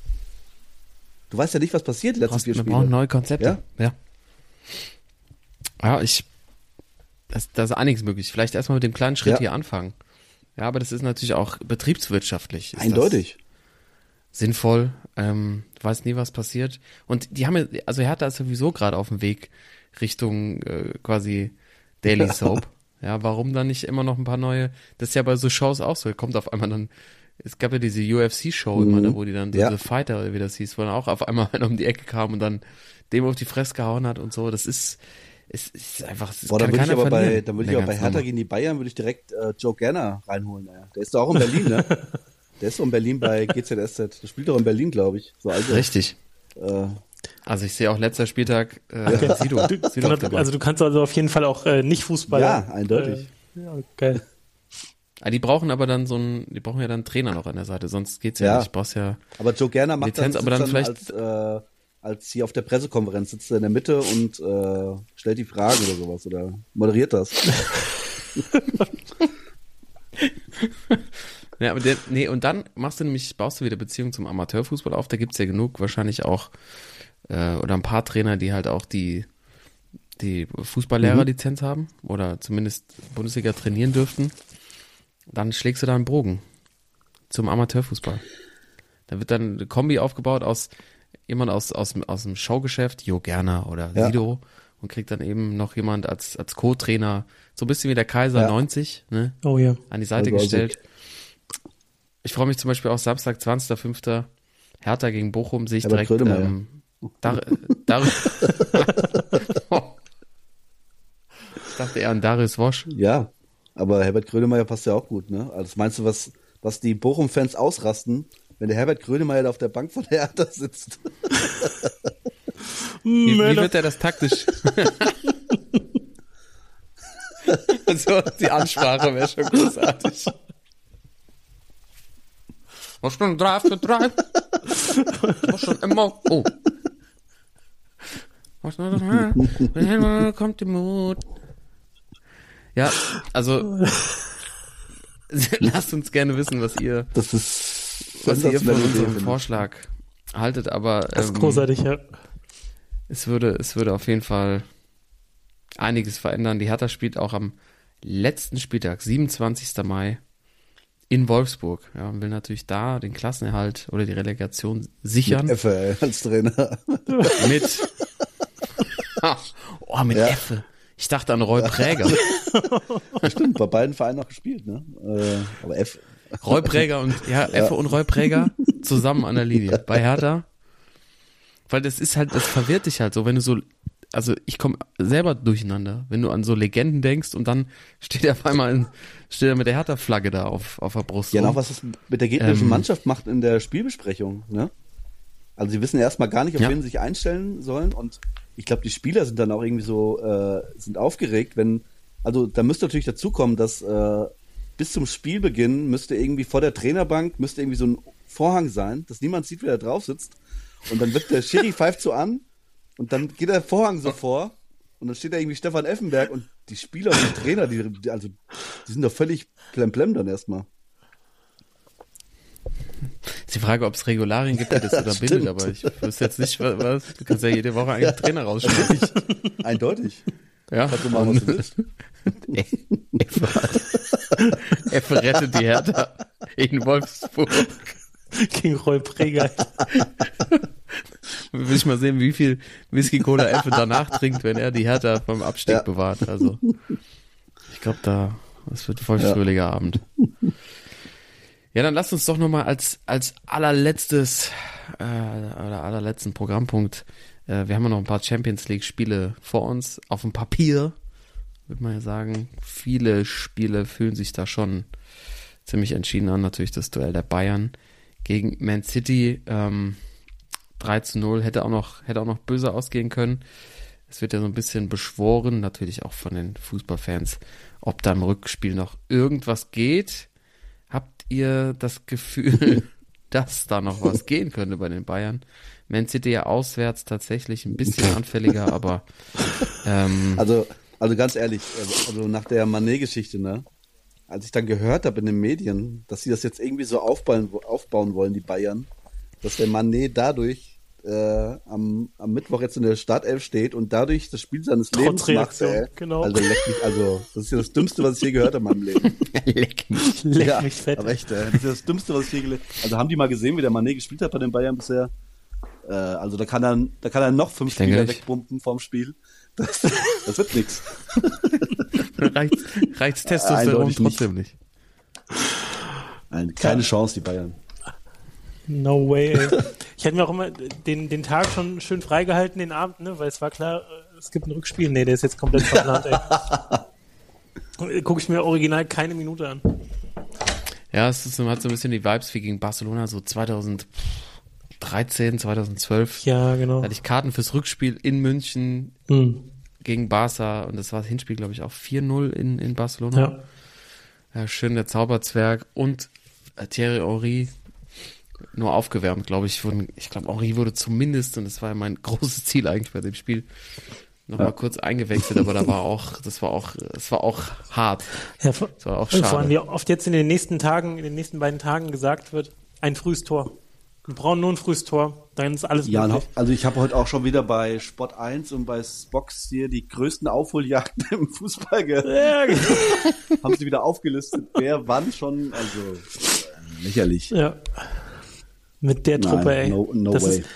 D: Du weißt ja nicht, was passiert, die letzten
B: Brauchst,
D: vier
B: wir brauchen neue Konzepte.
D: Ja?
B: Ja. Ja, ich, das, das ist einiges möglich. Vielleicht erstmal mit dem kleinen Schritt
D: Ja.
B: hier anfangen. Ja, aber das ist natürlich auch betriebswirtschaftlich.
D: Eindeutig.
B: Sinnvoll. Ähm, weiß nie, was passiert. Und die haben ja, also Hertha ist sowieso gerade auf dem Weg Richtung äh, quasi Daily Soap. Ja, warum dann nicht immer noch ein paar neue? Das ist ja bei so Shows auch so. Kommt auf einmal dann, es gab ja diese UFC-Show immer, da, wo die dann,
D: Mhm. Ja.
B: diese Fighter, oder wie das hieß, wo dann auch auf einmal einer um die Ecke kam und dann dem auf die Fresse gehauen hat und so. Das ist, es ist einfach, es
D: Boah, dann würde ich aber bei, dann würde
B: in
D: ich aber bei Hertha gegen die Bayern würde ich direkt äh, Joe Gerner reinholen. Ey. Der ist doch auch in Berlin, ne? Der ist doch in Berlin bei GZSZ. Der spielt doch in Berlin, glaube ich. So, also.
B: Richtig.
D: Äh,
B: Also ich sehe auch letzter Spieltag äh, Sido,
C: Du,
B: Sido auf der
C: also du kannst also auf jeden Fall auch äh, nicht Fußballer.
D: ja, eindeutig.
C: Äh, ja, geil.
B: Ah, die brauchen aber dann so einen, die brauchen ja dann einen Trainer noch an der Seite, sonst geht's ja,
D: Ja.
B: nicht. Du brauchst ja,
D: Aber Joe Gerner macht
B: Lizenz,
D: dann,
B: aber dann vielleicht-
D: als, äh, als hier auf der Pressekonferenz sitzt er in der Mitte und äh, stellt die Fragen oder sowas oder moderiert das.
B: ja, aber der, nee, und dann machst du nämlich, baust du wieder Beziehung zum Amateurfußball auf, da gibt's ja genug, wahrscheinlich auch, äh, oder ein paar Trainer, die halt auch die, die Fußballlehrerlizenz haben oder zumindest Bundesliga trainieren dürften, dann schlägst du da einen Bogen zum Amateurfußball. Da wird dann eine Kombi aufgebaut aus jemand aus, aus, aus dem Showgeschäft, Jo Gerner oder
D: Ja.
B: Sido und kriegt dann eben noch jemand als, als Co-Trainer, so ein bisschen wie der Kaiser
D: Ja.
B: 90, ne,
C: Oh ja.
B: an die Seite
D: Also,
B: gestellt. Ich freue mich zum Beispiel auch Samstag, 20.05. Hertha gegen Bochum, sehe ich
D: Herbert
B: direkt ähm, dar, dar, Ich dachte eher an Darius Wosch.
D: Ja, aber Herbert Grönemeyer passt ja auch gut, ne? Also meinst du, was, was die Bochum-Fans ausrasten, wenn der Herbert Grönemeyer da auf der Bank von der Hertha sitzt?
B: Wie, wie
C: Mörder.
B: wird er das taktisch? also die Ansprache wäre schon großartig. Was schon drei für drei? Was schon immer? Oh. Was noch drei? Kommt die Mut. Ja, also lasst uns gerne wissen, was ihr,
D: Das ist
B: was ihr von unserem. Vorschlag haltet, aber
C: Das ist
B: ähm,
C: großartig, ja.
B: es würde, es würde auf jeden Fall einiges verändern. Die Hertha spielt auch am letzten Spieltag, 27. Mai, in Wolfsburg. Ja, und will natürlich da den Klassenerhalt oder die Relegation sichern.
D: Mit Effe, als Trainer.
B: Mit, oh, mit
D: Ja.
B: Effe. Ich dachte an Roy Präger.
D: Stimmt, bei beiden Vereinen auch gespielt, ne? Äh, aber F.
B: Roy Präger und, ja, Effe und Roy Präger zusammen an der Linie. Bei Hertha. Weil das ist halt, das verwirrt dich halt so, wenn du so, also ich komme selber durcheinander, wenn du an so Legenden denkst und dann steht er auf einmal in, steht er mit der Hertha-Flagge da auf, auf der Brust.
D: Ja, noch was es mit der gegnerischen
B: Ähm.
D: Mannschaft macht in der Spielbesprechung, ne? Also sie wissen erstmal gar nicht, auf
B: Ja.
D: wen sie sich einstellen sollen und ich glaube, die Spieler sind dann auch irgendwie so, äh, sind aufgeregt, wenn, also da müsste natürlich dazu kommen, dass äh, bis zum Spielbeginn müsste irgendwie vor der Trainerbank, müsste irgendwie so ein Vorhang sein, dass niemand sieht, wer da drauf sitzt und dann wird der Schiri pfeift so an und dann geht der Vorhang so vor und dann steht da irgendwie Stefan Effenberg und die Spieler und die Trainer, die, die also die sind doch völlig plemplem dann erstmal.
B: ist die Frage, ob es Regularien gibt, die das unterbindet, aber ich wüsste jetzt nicht, was, du kannst ja jede Woche einen Trainer rausschmeißen.
D: Eindeutig.
B: Ja,
D: Kannst du machen, was du willst.
B: Effe, rettet die Hertha in Wolfsburg.
C: Gegen Roy Präger.
B: Will ich mal sehen, wie viel Whisky Cola Effe danach trinkt, wenn er die Hertha vom Abstieg
D: Ja.
B: bewahrt. Also, ich glaube, da, es wird ein voll
D: Ja.
B: fröhlicher Abend. Ja, dann lasst uns doch nochmal als, als allerletztes, äh, oder allerletzten Programmpunkt, äh, wir haben ja noch ein paar Champions League Spiele vor uns, auf dem Papier, würde man ja sagen, viele Spiele fühlen sich da schon ziemlich entschieden an. Natürlich das Duell der Bayern gegen Man City, ähm, 3 zu 0, hätte auch noch, hätte auch noch böse ausgehen können. Es wird ja so ein bisschen beschworen, natürlich auch von den Fußballfans, ob da im Rückspiel noch irgendwas geht. Habt ihr das Gefühl, dass da noch was gehen könnte bei den Bayern? Man City ja auswärts tatsächlich ein bisschen anfälliger, aber ähm,
D: Also, also ganz ehrlich, also- also nach der Manet-Geschichte, ne? Als ich dann gehört habe in den Medien, dass sie das jetzt irgendwie so aufbauen, aufbauen wollen, die Bayern, dass der Manet dadurch äh, am, am Mittwoch jetzt in der Startelf steht und dadurch das Spiel seines
C: Trotz
D: Lebens macht,
C: Reaktion,
D: ey.
C: genau.
D: Also leck mich, also das ist ja das Dümmste, was ich je gehört habe in meinem Leben.
B: leck mich.
C: Leck
D: ja,
C: mich fett.
D: Aber echt, ey, das ist ja das Dümmste, was ich je gelesen Also haben die mal gesehen, wie der Manet gespielt hat bei den Bayern bisher? Äh, also da kann er, da kann er noch fünf
B: Ich denke
D: Spieler
B: nicht.
D: wegbumpen vorm Spiel. Das, das wird nix.
B: Reicht, reicht's Testosteron
D: Eindeutig nicht.
B: trotzdem nicht.
D: Nein, keine Chance, die Bayern.
C: No way, ey. Ich hätte mir auch immer den, den Tag schon schön freigehalten, den Abend, ne, weil es war klar, äh, es gibt ein Rückspiel. Nee, der ist jetzt komplett verplant, ey. Gucke ich mir original keine Minute an.
B: Ja, es ist, hat so ein bisschen die Vibes wie gegen Barcelona, so 2013, 2013, 2012.
C: Ja, genau.
B: Da hatte ich Karten fürs Rückspiel in München
C: Hm.
B: gegen Barca und das war das Hinspiel, glaube ich, auch 4-0 in, in Barcelona.
C: Ja.
B: Ja, schön der Zauberzwerg und äh, Thierry Henry nur aufgewärmt, glaube ich. Wurden, ich glaube, Henry wurde zumindest, und das war ja mein großes Ziel eigentlich bei dem Spiel, nochmal mal kurz eingewechselt, aber da war auch, das war auch, das war auch hart.
C: ja
B: Das war auch
C: und vor allem,
B: schade.
C: wie oft jetzt in den nächsten Tagen, in den nächsten beiden Tagen gesagt wird, ein frühes Tor. Wir brauchen nur ein frühes Tor, dann ist alles
D: Ja,
C: möglich.
D: also ich habe heute auch schon wieder bei Sport 1 und bei Spox hier die größten Aufholjagden im Fußball ge
C: Ja, genau.
D: haben sie wieder aufgelistet, wer wann schon, also äh, lächerlich.
C: ja. Mit der
D: Nein,
C: Truppe, ey.
D: no- no
C: das,
D: way.
C: Ist,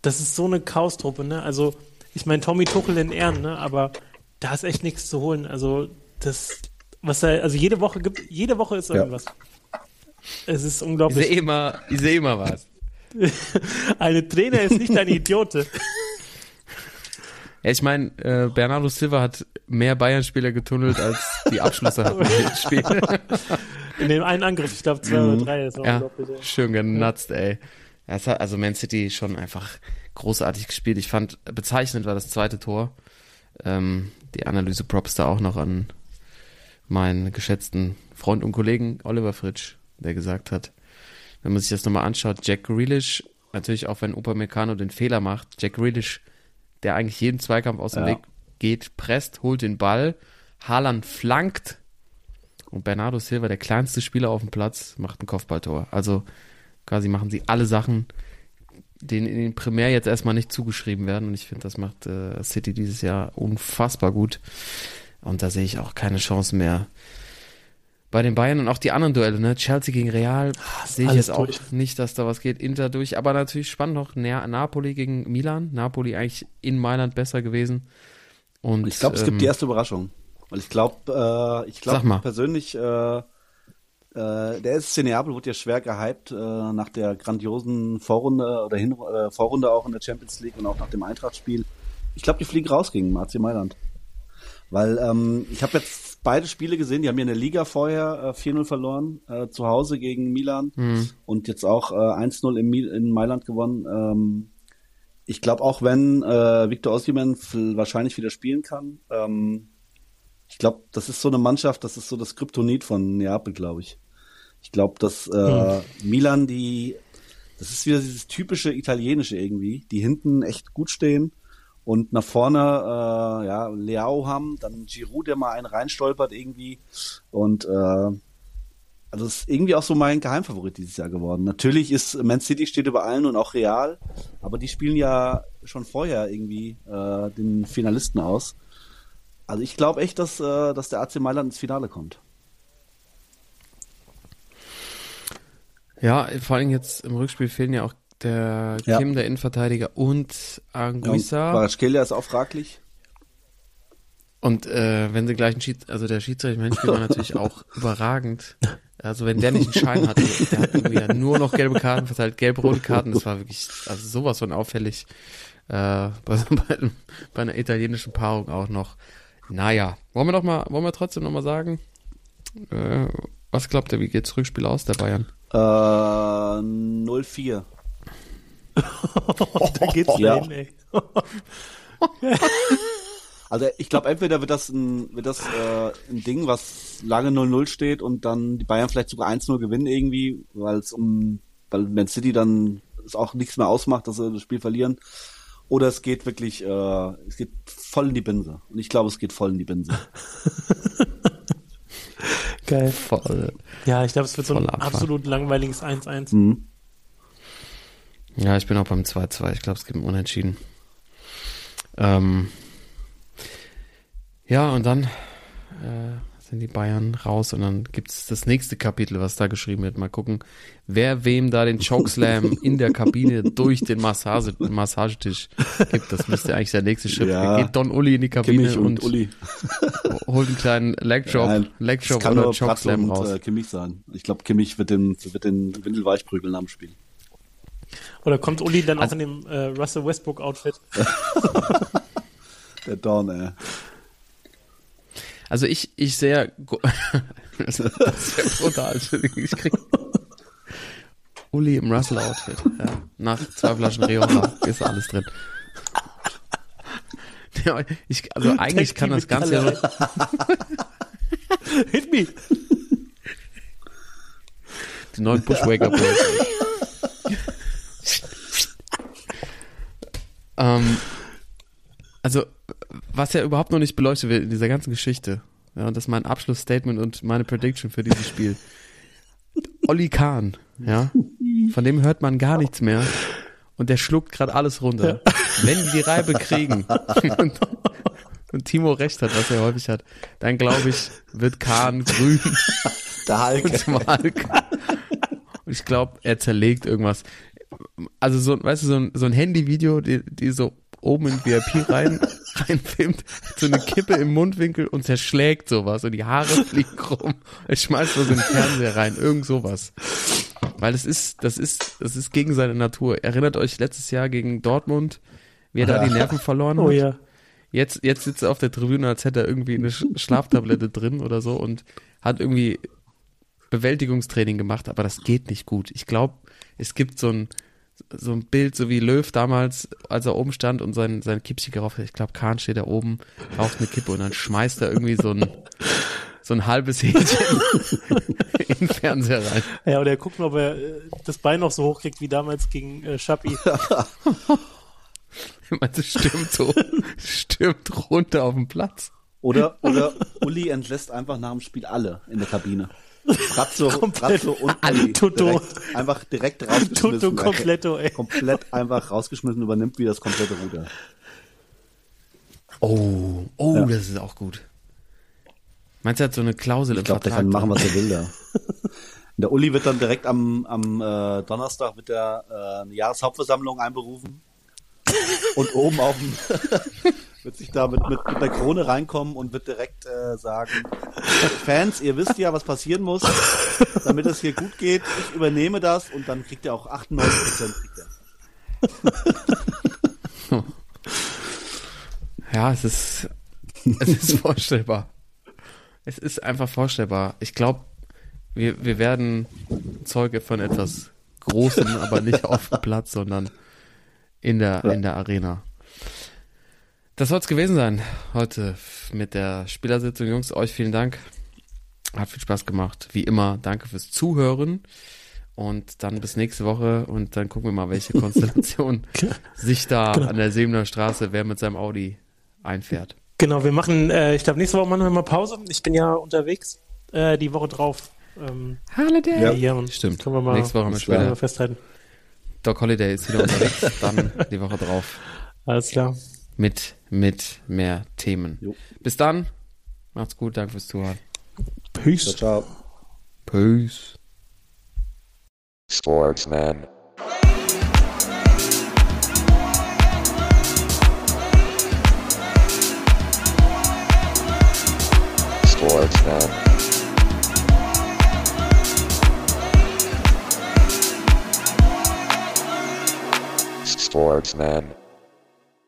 C: das ist so eine Chaos-Truppe, ne? Also, ich meine, Tommy Tuchel in Ehren, ne? Aber da ist echt nichts zu holen. Also, das, was er, also jede Woche gibt, jede Woche ist irgendwas. Es ist
B: Ich
C: unglaublich.
B: sehe immer, ich sehe immer was.
C: Eine Trainer ist nicht ein Idiote.
B: Ja, ich meine, äh, Bernardo Silva hat mehr Bayern-Spieler getunnelt, als die Abschlüsse hatten in dem Spiel.
C: In dem einen Angriff, ich glaube zwei oder drei, ist auch
B: ja,
C: ey.
B: schön genutzt, ey. Ja, hat, also Man City schon einfach großartig gespielt. Ich fand, bezeichnend war das zweite Tor. Ähm, die Analyse-Props da auch noch an meinen geschätzten Freund und Kollegen Oliver Fritsch, der gesagt hat, wenn man sich das nochmal anschaut, Jack Grealish, natürlich auch wenn Upamecano den Fehler macht, Jack Grealish, der eigentlich jeden Zweikampf aus dem
D: Ja.
B: Weg geht, presst, holt den Ball, Haaland flankt und Bernardo Silva, der kleinste Spieler auf dem Platz, macht ein Kopfballtor. Also quasi machen sie alle Sachen, denen in den Primär jetzt erstmal nicht zugeschrieben werden. Und ich finde, das macht äh, City dieses Jahr unfassbar gut. Und da sehe ich auch keine Chance mehr. Bei den Bayern und auch die anderen Duelle, ne? Chelsea gegen Real, sehe ich jetzt auch
C: durch.
B: nicht, dass da was geht. Inter durch, aber natürlich spannend noch Na Napoli gegen Milan. Napoli eigentlich in Mailand besser gewesen. Und
D: Ich glaube, es
B: ähm,
D: gibt die erste Überraschung. Weil ich glaube, äh, ich glaube persönlich, äh, äh, der SC Neapel wurde ja schwer gehypt äh, nach der grandiosen Vorrunde oder Hin äh, Vorrunde auch in der Champions League und auch nach dem Eintracht-Spiel. Ich glaube, die fliegen raus gegen AC Mailand. Weil ähm, ich habe jetzt beide Spiele gesehen, die haben ja in der Liga vorher äh, 4-0 verloren, äh, zu Hause gegen Milan und jetzt auch äh, 1-0 in, in Mailand gewonnen. Ähm, ich glaube auch, wenn äh, Victor Osimhen wahrscheinlich wieder spielen kann, ähm, ich glaube, das ist so eine Mannschaft, das ist so das Kryptonit von Neapel, glaube ich. Ich glaube, dass äh, Milan die, das ist wieder dieses typische italienische irgendwie, die hinten echt gut stehen und nach vorne äh, ja Leao haben, dann Giroud, der mal einen reinstolpert irgendwie und äh, also ist irgendwie auch so mein Geheimfavorit dieses Jahr geworden. Natürlich ist Man City steht über allen und auch Real, aber die spielen ja schon vorher irgendwie äh, den Finalisten aus. Also ich glaube echt, dass, äh, dass der AC Mailand ins Finale kommt.
B: Ja, vor allem jetzt im Rückspiel fehlen ja auch der
D: Ja.
B: Kim, der Innenverteidiger und Anguissa.
D: Baraskelia ist auch fraglich.
B: Und äh, wenn sie gleich einen Schieds also der Schiedsrichter Hinspiel war natürlich auch überragend. Also wenn der nicht einen Schein hatte, der hat irgendwie ja nur noch gelbe Karten verteilt, gelb-rote Karten, das war wirklich, also sowas von auffällig. Äh, bei, bei, bei einer italienischen Paarung auch noch. Naja, wollen wir doch mal, wollen wir trotzdem noch mal sagen, äh, was glaubt ihr, wie geht's Rückspiel aus der Bayern?
D: Äh, 0-4.
C: da geht's
D: Ja.
C: dahin, ey.
D: Also ich glaube, entweder wird das ein, wird das äh, ein Ding, was lange 0-0 steht und dann die Bayern vielleicht sogar 1-0 gewinnen irgendwie, weil es um, weil Man City dann es auch nichts mehr ausmacht, dass sie das Spiel verlieren. Oder es geht wirklich, äh, es geht voll in die Binse. Und ich glaube, es geht voll in die Binse.
C: Geil.
B: Voll.
C: Ja, ich glaube, es wird so ein
B: Abfall.
C: absolut langweiliges 1-1.
D: Mhm.
B: Ja, ich bin auch beim 2-2. Ich glaube, es gibt ein Unentschieden. Ähm, ja, und dann äh, sind die Bayern raus und dann gibt's das nächste Kapitel, was da geschrieben wird. Mal gucken, wer wem da den Chokeslam in der Kabine durch den Massage Massagetisch gibt. Das müsste eigentlich der nächste Schritt.
D: Ja.
B: Geht Don Uli in die Kabine
D: und, Uli.
B: holt einen kleinen
D: das kann
B: oder Chokeslam
D: und
B: raus.
D: äh, Kimmich sein. Ich glaube, Kimmich wird den, wird den Windel weichprügeln am Spiel.
C: Oder kommt Uli dann
B: Also-
C: auch in dem äh, Russell Westbrook-Outfit?
D: Der Dorn, ey.
B: Also ich, ich sehe, das wäre brutal. Entschuldigung, Ich krieg, Uli im Russell-Outfit. Ja. Nach zwei Flaschen Rioja ist alles drin. Ja, ich, also eigentlich kann das Ganze ja noch,
C: Hit me.
B: die neuen Bushwaker Boys. Ähm, also, was ja überhaupt noch nicht beleuchtet wird in dieser ganzen Geschichte, ja, und das ist mein Abschlussstatement und meine Prediction für dieses Spiel. Olli Kahn, ja, von dem hört man gar nichts mehr und der schluckt gerade alles runter. Wenn die die Reibe kriegen und, und Timo recht hat, was er häufig hat, dann glaube ich, wird Kahn grün
D: Der Hulk.
B: und zum Hulk. Und ich glaube, er zerlegt irgendwas. Also so, weißt du, so ein, so ein Handyvideo, die, die so oben in VIP rein, reinfilmt, so eine Kippe im Mundwinkel und zerschlägt sowas und die Haare fliegen rum. Er schmeißt was in den Fernseher rein, irgend sowas. Weil das ist, das ist, das ist gegen seine Natur. Erinnert euch letztes Jahr gegen Dortmund, wie er da die Nerven verloren hat?
C: Oh ja.
B: Jetzt, jetzt sitzt er auf der Tribüne, als hätte er irgendwie eine Sch- Schlaftablette drin oder so und hat irgendwie Bewältigungstraining gemacht, aber das geht nicht gut. Ich glaube, es gibt so ein, so ein Bild, so wie Löw damals, als er oben stand und sein, sein Kippchen geraucht hat. Ich glaube, Kahn steht da oben, raucht eine Kippe und dann schmeißt er irgendwie so ein, so ein halbes Hähnchen in den Fernseher rein.
C: Ja, oder er guckt mal, ob er äh, das Bein noch so hoch kriegt wie damals gegen äh, Schappi.
B: Meinst du, stürmt so, stürmt runter auf den Platz.
D: Oder, oder Uli entlässt einfach nach dem Spiel alle in der Kabine. Bratzo,
C: Komplett.
D: Bratzo und Uli.
C: Toto.
D: Direkt, einfach direkt rausgeschmissen.
C: Toto completo, ey.
D: Komplett einfach rausgeschmissen, übernimmt wie das komplette Ruder.
B: Oh, oh,
D: Ja.
B: das ist auch gut. Meinst du, er hat so eine Klausel im
D: Ich glaube, der
B: Vertrag
D: kann machen, was er will da. Der Uli wird dann direkt am, am äh, Donnerstag mit der äh, eine Jahreshauptversammlung einberufen. Und oben auf dem wird sich da mit, mit, mit der Krone reinkommen und wird direkt äh, sagen, Fans, ihr wisst ja, was passieren muss, damit es hier gut geht. Ich übernehme das und dann kriegt er auch 98 Prozent.
B: Ja, es ist, es ist vorstellbar. Es ist einfach vorstellbar. Ich glaube, wir, wir werden Zeuge von etwas Großem, aber nicht auf dem Platz, sondern in der, in der Arena. Das soll es gewesen sein heute mit der Spielersitzung. Jungs, euch vielen Dank. Hat viel Spaß gemacht. Wie immer, danke fürs Zuhören. Und dann bis nächste Woche und dann gucken wir mal, welche Konstellation sich da an der Sebener Straße, wer mit seinem Audi einfährt.
C: Genau, wir machen, äh, ich glaube, nächste Woche machen wir mal Pause. Ich bin ja unterwegs äh, die Woche drauf. Ähm,
B: Holiday.
D: Ja.
C: hier und
B: Stimmt.
C: Können wir mal
B: Nächste Woche später.
C: wir festhalten.
B: Doc Holiday ist wieder unterwegs, dann die Woche drauf
C: Alles klar.
B: Mit, mit mehr Themen.
D: Jo.
B: Bis dann. Macht's gut, danke fürs Zuhören.
C: Peace.
D: Ciao, ciao.
B: Peace.
A: Sportsman. Sportsman. Sportsman.